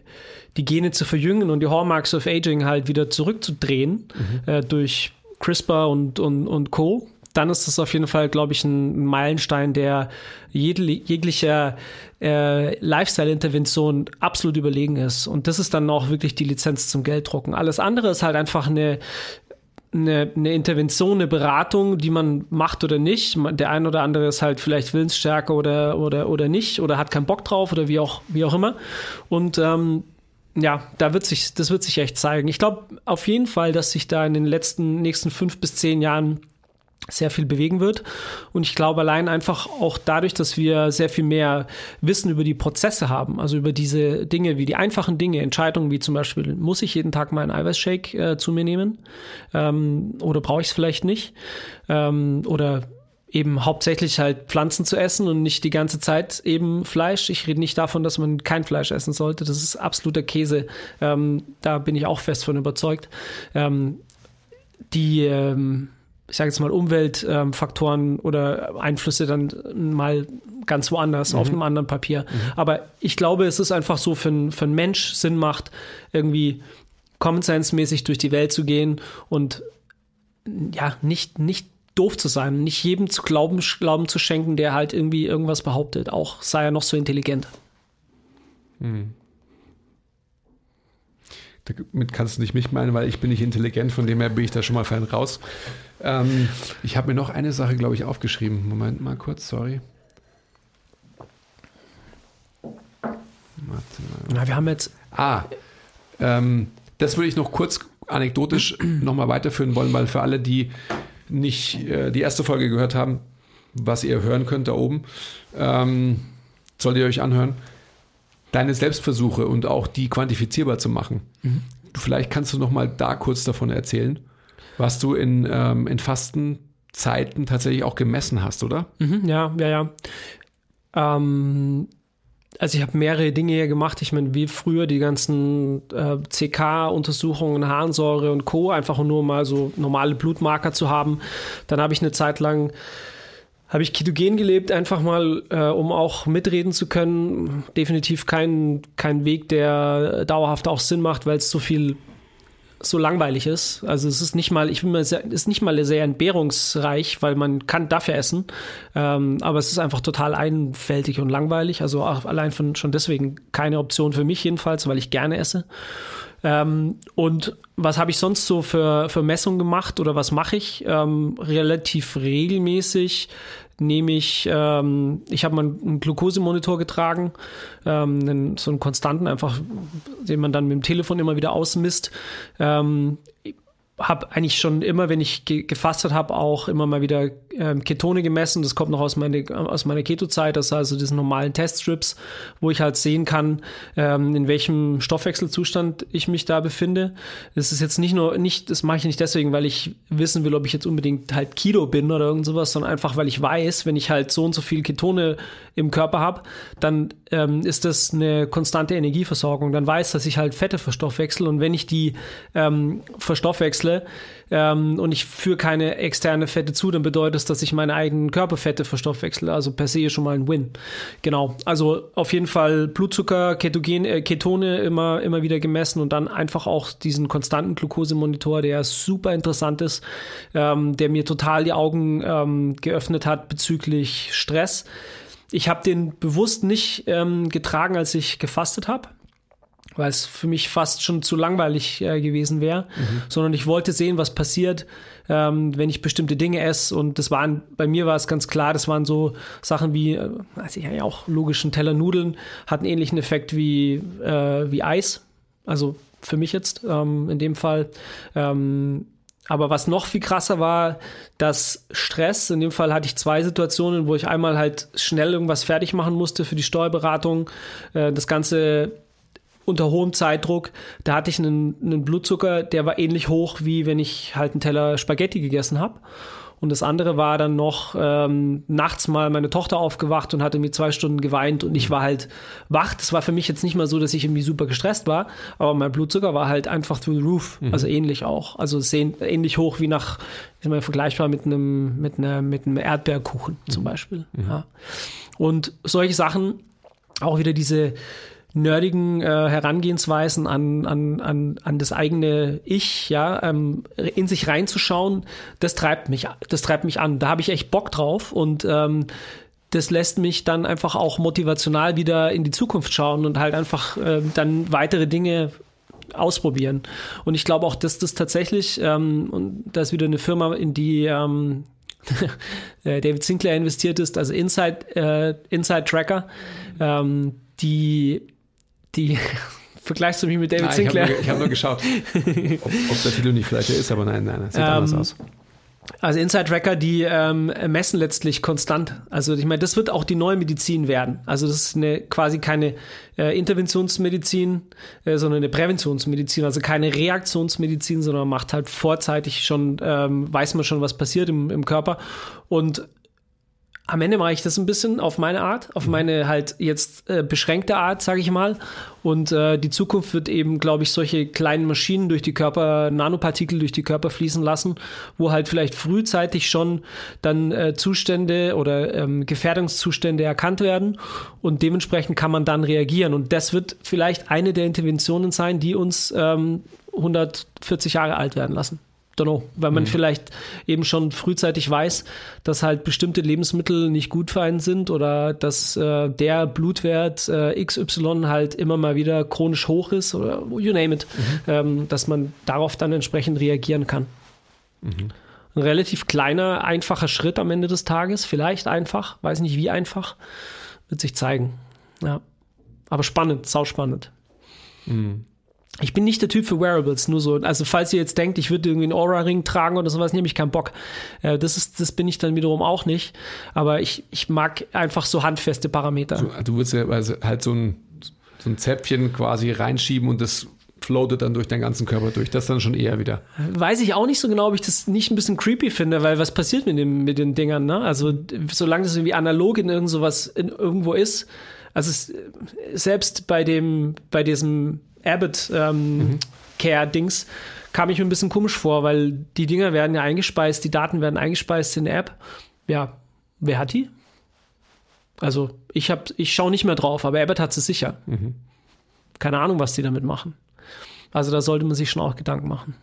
A: die Gene zu verjüngen und die Hallmarks of Aging halt wieder zurückzudrehen mhm. äh, durch CRISPR und, und, und Co., dann ist das auf jeden Fall, glaube ich, ein Meilenstein, der jeglicher äh, Lifestyle-Intervention absolut überlegen ist. Und das ist dann auch wirklich die Lizenz zum Gelddrucken. Alles andere ist halt einfach eine eine, eine Intervention, eine Beratung, die man macht oder nicht. Der ein oder andere ist halt vielleicht willensstärker oder, oder, oder nicht oder hat keinen Bock drauf oder wie auch, wie auch immer. Und ähm, ja, da wird sich, das wird sich echt zeigen. Ich glaube auf jeden Fall, dass sich da in den letzten, nächsten fünf bis zehn Jahren sehr viel bewegen wird. Und ich glaube allein einfach auch dadurch, dass wir sehr viel mehr Wissen über die Prozesse haben, also über diese Dinge wie die einfachen Dinge, Entscheidungen wie zum Beispiel, muss ich jeden Tag meinen Eiweißshake äh, zu mir nehmen ähm, oder brauche ich es vielleicht nicht? Ähm, oder eben hauptsächlich halt Pflanzen zu essen und nicht die ganze Zeit eben Fleisch. Ich rede nicht davon, dass man kein Fleisch essen sollte. Das ist absoluter Käse. Ähm, da bin ich auch fest von überzeugt. Ähm, die ähm, ich sage jetzt mal, Umweltfaktoren ähm, oder Einflüsse dann mal ganz woanders, mhm. auf einem anderen Papier. Mhm. Aber ich glaube, es ist einfach so für, für einen Mensch Sinn macht, irgendwie Common Sense-mäßig durch die Welt zu gehen und ja, nicht, nicht doof zu sein, nicht jedem zu glauben, glauben zu schenken, der halt irgendwie irgendwas behauptet, auch sei er noch so intelligent. Mhm.
B: Damit kannst du nicht mich meinen, weil ich bin nicht intelligent, von dem her bin ich da schon mal fein raus. Ähm, ich habe mir noch eine Sache, glaube ich, aufgeschrieben. Moment mal kurz, sorry.
A: Na, wir haben jetzt.
B: Ah, ähm, das würde ich noch kurz anekdotisch nochmal weiterführen wollen, weil für alle, die nicht äh, die erste Folge gehört haben, was ihr hören könnt da oben, ähm, solltet ihr euch anhören, deine Selbstversuche und auch die quantifizierbar zu machen. Mhm. Vielleicht kannst du nochmal da kurz davon erzählen was du in, ähm, in Fastenzeiten tatsächlich auch gemessen hast, oder?
A: Mhm, ja, ja, ja. Ähm, also ich habe mehrere Dinge hier gemacht. Ich meine, wie früher die ganzen äh, CK-Untersuchungen, Harnsäure und Co. Einfach nur mal so normale Blutmarker zu haben. Dann habe ich eine Zeit lang habe ich ketogen gelebt, einfach mal, äh, um auch mitreden zu können. Definitiv kein, kein Weg, der dauerhaft auch Sinn macht, weil es so viel so langweilig ist. Also es ist nicht mal, ich bin mal sehr, ist nicht mal sehr entbehrungsreich, weil man kann dafür essen. Ähm, aber es ist einfach total einfältig und langweilig. Also allein von, schon deswegen keine Option für mich jedenfalls, weil ich gerne esse. Ähm, und was habe ich sonst so für, für Messungen gemacht oder was mache ich? Ähm, relativ regelmäßig nehme ich, ähm, ich habe mal einen Glukosemonitor getragen, ähm, einen, so einen konstanten, einfach, den man dann mit dem Telefon immer wieder ausmisst. Ähm, habe eigentlich schon immer, wenn ich ge gefastet habe, auch immer mal wieder ähm, Ketone gemessen. Das kommt noch aus, meine, aus meiner Keto-Zeit, das also diesen normalen Teststrips, wo ich halt sehen kann, ähm, in welchem Stoffwechselzustand ich mich da befinde. Das ist jetzt nicht nur, nicht, das mache ich nicht deswegen, weil ich wissen will, ob ich jetzt unbedingt halt Kilo bin oder irgend sowas, sondern einfach, weil ich weiß, wenn ich halt so und so viel Ketone im Körper habe, dann ähm, ist das eine konstante Energieversorgung. Dann weiß, dass ich halt Fette verstoffwechsel und wenn ich die ähm, verstoffwechsle, ähm, und ich führe keine externe Fette zu, dann bedeutet das, dass ich meine eigenen Körperfette verstoffwechsle. Also per se schon mal ein Win. Genau. Also auf jeden Fall Blutzucker, Ketogen, äh, Ketone immer, immer wieder gemessen und dann einfach auch diesen konstanten Glukosemonitor, der super interessant ist, ähm, der mir total die Augen ähm, geöffnet hat bezüglich Stress. Ich habe den bewusst nicht ähm, getragen, als ich gefastet habe weil es für mich fast schon zu langweilig äh, gewesen wäre, mhm. sondern ich wollte sehen, was passiert, ähm, wenn ich bestimmte Dinge esse. Und das waren, bei mir war es ganz klar, das waren so Sachen wie, also ja auch logischen Teller Nudeln, hatten ähnlichen Effekt wie, äh, wie Eis. Also für mich jetzt ähm, in dem Fall. Ähm, aber was noch viel krasser war, dass Stress, in dem Fall hatte ich zwei Situationen, wo ich einmal halt schnell irgendwas fertig machen musste für die Steuerberatung, äh, das Ganze unter hohem Zeitdruck. Da hatte ich einen, einen Blutzucker, der war ähnlich hoch, wie wenn ich halt einen Teller Spaghetti gegessen habe. Und das andere war dann noch ähm, nachts mal meine Tochter aufgewacht und hatte mir zwei Stunden geweint und ich war halt wach. Das war für mich jetzt nicht mal so, dass ich irgendwie super gestresst war, aber mein Blutzucker war halt einfach through the roof. Mhm. Also ähnlich auch. Also ähnlich hoch wie nach, ist mal vergleichbar mit einem, mit einer, mit einem Erdbeerkuchen zum mhm. Beispiel. Mhm. Ja. Und solche Sachen, auch wieder diese, nerdigen äh, Herangehensweisen an, an, an, an das eigene Ich, ja, ähm, in sich reinzuschauen, das treibt mich, das treibt mich an. Da habe ich echt Bock drauf und ähm, das lässt mich dann einfach auch motivational wieder in die Zukunft schauen und halt einfach äh, dann weitere Dinge ausprobieren. Und ich glaube auch, dass das tatsächlich, ähm, und da ist wieder eine Firma, in die ähm, David Sinclair investiert ist, also Inside, äh, Inside Tracker, ähm, die, die vergleichst du mich mit David
B: nein,
A: Sinclair?
B: Ich habe nur, hab nur, geschaut, ob, ob der Titel nicht vielleicht ist, aber nein, nein, das sieht anders aus.
A: Also Inside Tracker, die ähm, messen letztlich konstant. Also ich meine, das wird auch die neue Medizin werden. Also das ist eine, quasi keine äh, Interventionsmedizin, äh, sondern eine Präventionsmedizin. Also keine Reaktionsmedizin, sondern man macht halt vorzeitig schon, ähm, weiß man schon, was passiert im, im Körper. Und am Ende mache ich das ein bisschen auf meine Art, auf meine halt jetzt äh, beschränkte Art, sage ich mal. Und äh, die Zukunft wird eben, glaube ich, solche kleinen Maschinen durch die Körper, Nanopartikel durch die Körper fließen lassen, wo halt vielleicht frühzeitig schon dann äh, Zustände oder ähm, Gefährdungszustände erkannt werden und dementsprechend kann man dann reagieren. Und das wird vielleicht eine der Interventionen sein, die uns ähm, 140 Jahre alt werden lassen know, weil man mhm. vielleicht eben schon frühzeitig weiß, dass halt bestimmte Lebensmittel nicht gut für einen sind oder dass äh, der Blutwert äh, XY halt immer mal wieder chronisch hoch ist oder you name it, mhm. ähm, dass man darauf dann entsprechend reagieren kann. Mhm. Ein relativ kleiner, einfacher Schritt am Ende des Tages, vielleicht einfach, weiß nicht wie einfach, wird sich zeigen. Ja. Aber spannend, sauspannend. Mhm. Ich bin nicht der Typ für Wearables, nur so. Also falls ihr jetzt denkt, ich würde irgendwie einen Aura-Ring tragen oder sowas, nehme ich keinen Bock. Äh, das ist, das bin ich dann wiederum auch nicht. Aber ich, ich mag einfach so handfeste Parameter.
B: Du, du würdest ja also halt so ein, so ein Zäpfchen quasi reinschieben und das floatet dann durch deinen ganzen Körper durch. Das dann schon eher wieder.
A: Weiß ich auch nicht so genau, ob ich das nicht ein bisschen creepy finde, weil was passiert mit, dem, mit den Dingern, ne? Also solange das irgendwie analog in irgend sowas in, irgendwo ist, also es, selbst bei dem, bei diesem Abbott ähm, mhm. Care-Dings kam ich mir ein bisschen komisch vor, weil die Dinger werden ja eingespeist, die Daten werden eingespeist in der App. Ja, wer hat die? Also ich habe, ich schaue nicht mehr drauf, aber Abbott hat sie sicher. Mhm. Keine Ahnung, was die damit machen. Also da sollte man sich schon auch Gedanken machen.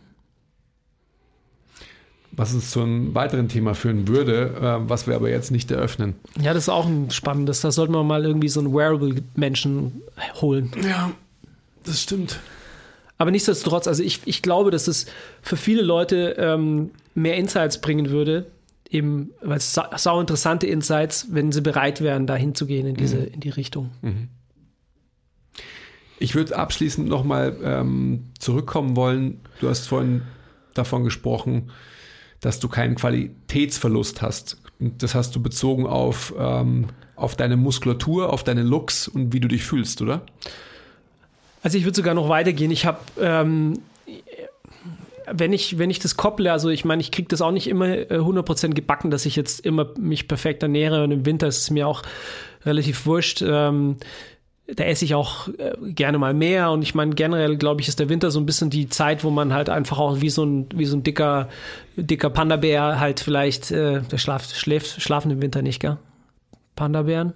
B: Was uns zu einem weiteren Thema führen würde, äh, was wir aber jetzt nicht eröffnen.
A: Ja, das ist auch ein spannendes. Da sollten wir mal irgendwie so einen Wearable-Menschen holen.
B: Ja, das stimmt.
A: Aber nichtsdestotrotz, also ich, ich glaube, dass es für viele Leute ähm, mehr Insights bringen würde, eben, weil es sau, sau interessante Insights, wenn sie bereit wären, da hinzugehen in diese, mhm. in die Richtung. Mhm.
B: Ich würde abschließend nochmal ähm, zurückkommen wollen. Du hast vorhin davon gesprochen, dass du keinen Qualitätsverlust hast. Das hast du bezogen auf, ähm, auf deine Muskulatur, auf deine Looks und wie du dich fühlst, oder?
A: Also ich würde sogar noch weitergehen. Ich habe, ähm, wenn ich, wenn ich das kopple, also ich meine, ich kriege das auch nicht immer 100% äh, gebacken, dass ich jetzt immer mich perfekt ernähre und im Winter ist es mir auch relativ wurscht. Ähm, da esse ich auch äh, gerne mal mehr und ich meine generell glaube ich ist der Winter so ein bisschen die Zeit, wo man halt einfach auch wie so ein wie so ein dicker dicker Panda-Bär halt vielleicht äh, der schlaft schläft schlafen im Winter nicht, gell? Panda-Bären?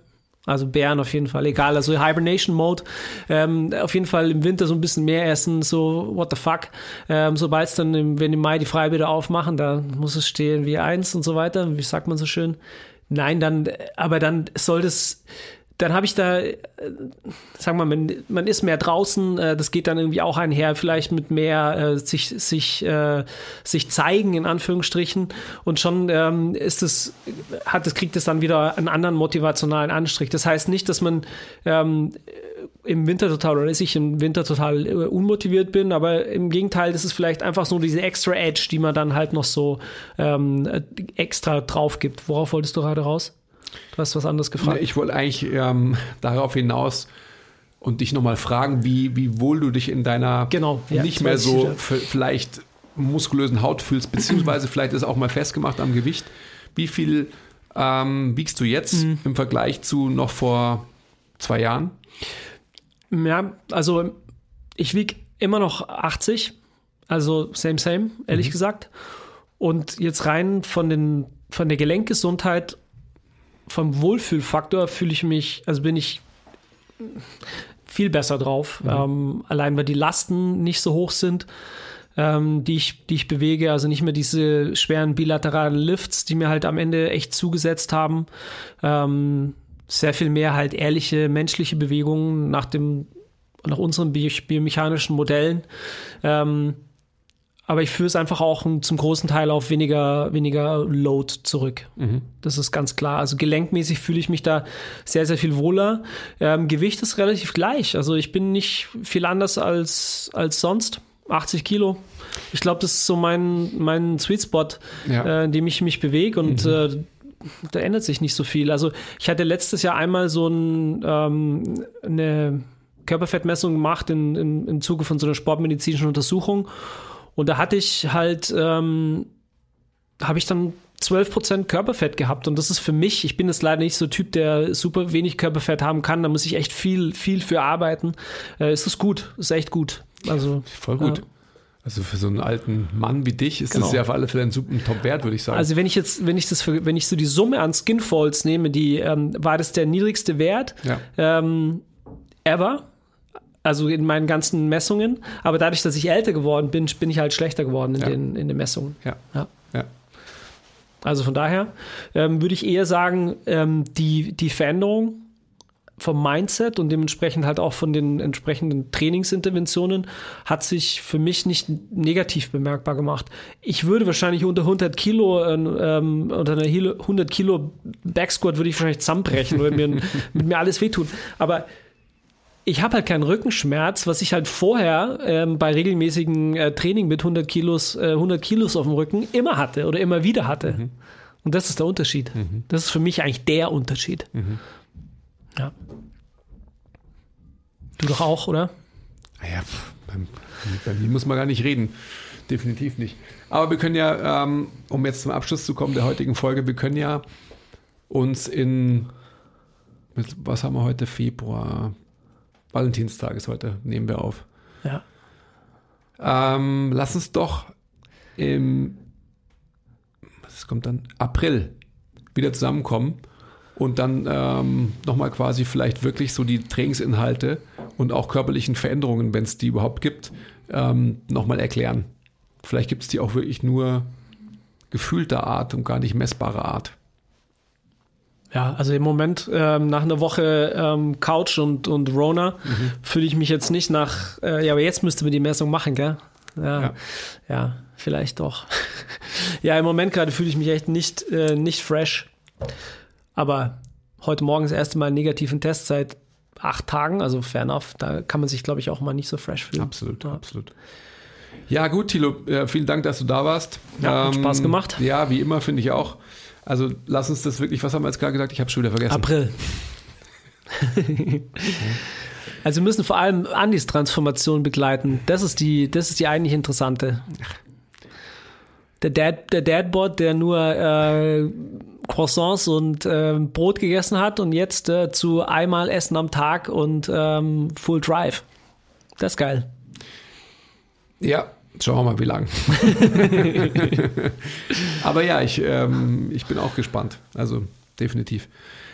A: Also Bären auf jeden Fall, egal. Also Hibernation Mode. Ähm, auf jeden Fall im Winter so ein bisschen mehr essen, so what the fuck. Ähm, Sobald es dann, im, wenn im Mai die Freibäder aufmachen, da muss es stehen wie eins und so weiter. Wie sagt man so schön? Nein, dann, aber dann soll das dann habe ich da, äh, sagen wir mal, man, man ist mehr draußen, äh, das geht dann irgendwie auch einher, vielleicht mit mehr äh, sich, sich, äh, sich zeigen, in Anführungsstrichen. Und schon ähm, ist es, hat es, kriegt es dann wieder einen anderen motivationalen Anstrich. Das heißt nicht, dass man ähm, im Winter total oder dass ich im Winter total äh, unmotiviert bin, aber im Gegenteil, das ist vielleicht einfach so diese extra Edge, die man dann halt noch so ähm, extra drauf gibt. Worauf wolltest du gerade raus? Du hast was anderes gefragt.
B: Nee, ich wollte eigentlich ähm, darauf hinaus und dich nochmal fragen, wie, wie wohl du dich in deiner
A: genau,
B: ja, nicht mehr so vielleicht muskulösen Haut fühlst, beziehungsweise vielleicht ist auch mal festgemacht am Gewicht. Wie viel ähm, wiegst du jetzt mhm. im Vergleich zu noch vor zwei Jahren?
A: Ja, also ich wiege immer noch 80, also same, same, ehrlich mhm. gesagt. Und jetzt rein von, den, von der Gelenkgesundheit vom Wohlfühlfaktor fühle ich mich, also bin ich viel besser drauf. Mhm. Ähm, allein weil die Lasten nicht so hoch sind, ähm, die, ich, die ich bewege. Also nicht mehr diese schweren bilateralen Lifts, die mir halt am Ende echt zugesetzt haben. Ähm, sehr viel mehr halt ehrliche menschliche Bewegungen nach dem nach unseren bi biomechanischen Modellen. Ähm, aber ich führe es einfach auch zum großen Teil auf weniger, weniger Load zurück. Mhm. Das ist ganz klar. Also gelenkmäßig fühle ich mich da sehr, sehr viel wohler. Ähm, Gewicht ist relativ gleich. Also ich bin nicht viel anders als, als sonst. 80 Kilo. Ich glaube, das ist so mein, mein Sweet Spot, ja. äh, in dem ich mich bewege und mhm. äh, da ändert sich nicht so viel. Also ich hatte letztes Jahr einmal so ein, ähm, eine Körperfettmessung gemacht in, in, im Zuge von so einer sportmedizinischen Untersuchung und da hatte ich halt, ähm, habe ich dann 12% Körperfett gehabt. Und das ist für mich, ich bin jetzt leider nicht so ein Typ, der super wenig Körperfett haben kann. Da muss ich echt viel, viel für arbeiten. Äh, ist das gut, ist echt gut. Also,
B: Voll gut. Ja. Also für so einen alten Mann wie dich ist genau. das ja auf alle Fälle ein super Top-Wert, würde ich sagen.
A: Also wenn ich jetzt, wenn ich das, für, wenn ich so die Summe an Skinfolds nehme, die ähm, war das der niedrigste Wert ja. ähm, ever also in meinen ganzen Messungen. Aber dadurch, dass ich älter geworden bin, bin ich halt schlechter geworden in, ja. den, in den Messungen.
B: Ja. ja. ja.
A: Also von daher ähm, würde ich eher sagen, ähm, die, die Veränderung vom Mindset und dementsprechend halt auch von den entsprechenden Trainingsinterventionen hat sich für mich nicht negativ bemerkbar gemacht. Ich würde wahrscheinlich unter 100 Kilo, ähm, unter einer 100 Kilo Backsquat würde ich wahrscheinlich zusammenbrechen oder mir, mit mir alles wehtun. Aber ich habe halt keinen Rückenschmerz, was ich halt vorher ähm, bei regelmäßigen äh, Training mit 100 Kilos, äh, 100 Kilos auf dem Rücken immer hatte oder immer wieder hatte. Mhm. Und das ist der Unterschied. Mhm. Das ist für mich eigentlich der Unterschied. Mhm. Ja. Du doch auch, oder?
B: Naja, bei, bei mir muss man gar nicht reden. Definitiv nicht. Aber wir können ja, ähm, um jetzt zum Abschluss zu kommen der heutigen Folge, wir können ja uns in, was haben wir heute, Februar, Valentinstag ist heute, nehmen wir auf.
A: Ja.
B: Ähm, lass uns doch im, was kommt dann, April wieder zusammenkommen und dann ähm, nochmal quasi vielleicht wirklich so die Trainingsinhalte und auch körperlichen Veränderungen, wenn es die überhaupt gibt, ähm, nochmal erklären. Vielleicht gibt es die auch wirklich nur gefühlter Art und gar nicht messbarer Art.
A: Ja, also im Moment ähm, nach einer Woche ähm, Couch und, und Rona mhm. fühle ich mich jetzt nicht nach, äh, ja, aber jetzt müsste man die Messung machen, gell? Ja, ja. ja vielleicht doch. ja, im Moment gerade fühle ich mich echt nicht, äh, nicht fresh. Aber heute Morgen das erste Mal einen negativen Test seit acht Tagen, also fair enough. Da kann man sich, glaube ich, auch mal nicht so fresh fühlen.
B: Absolut, ja. absolut. Ja, gut, Thilo, äh, vielen Dank, dass du da warst.
A: Ja, hat ähm, Spaß gemacht.
B: Ja, wie immer, finde ich auch. Also lass uns das wirklich, was haben wir jetzt gerade gesagt? Ich habe schon wieder vergessen.
A: April. also wir müssen vor allem Andis Transformation begleiten. Das ist die, das ist die eigentlich interessante. Der Dad, der Dadbot, der nur äh, Croissants und äh, Brot gegessen hat und jetzt äh, zu einmal Essen am Tag und ähm, Full Drive. Das ist geil.
B: Ja, Schauen wir mal, wie lang. Aber ja, ich, ähm, ich bin auch gespannt. Also definitiv.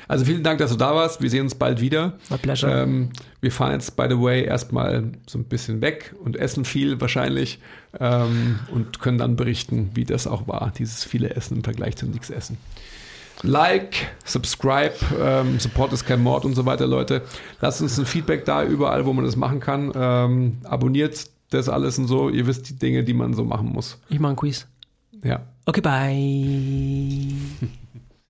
B: Also vielen Dank, dass du da warst. Wir sehen uns bald wieder.
A: My pleasure.
B: Ähm, wir fahren jetzt, by the way, erstmal so ein bisschen weg und essen viel wahrscheinlich ähm, und können dann berichten, wie das auch war, dieses viele Essen im Vergleich zum nichts Essen. Like, subscribe, ähm, Support ist kein Mord und so weiter, Leute. Lasst uns ein Feedback da, überall, wo man das machen kann. Ähm, abonniert das alles und so. Ihr wisst die Dinge, die man so machen muss.
A: Ich mache ein Quiz.
B: Ja.
A: Okay, bye.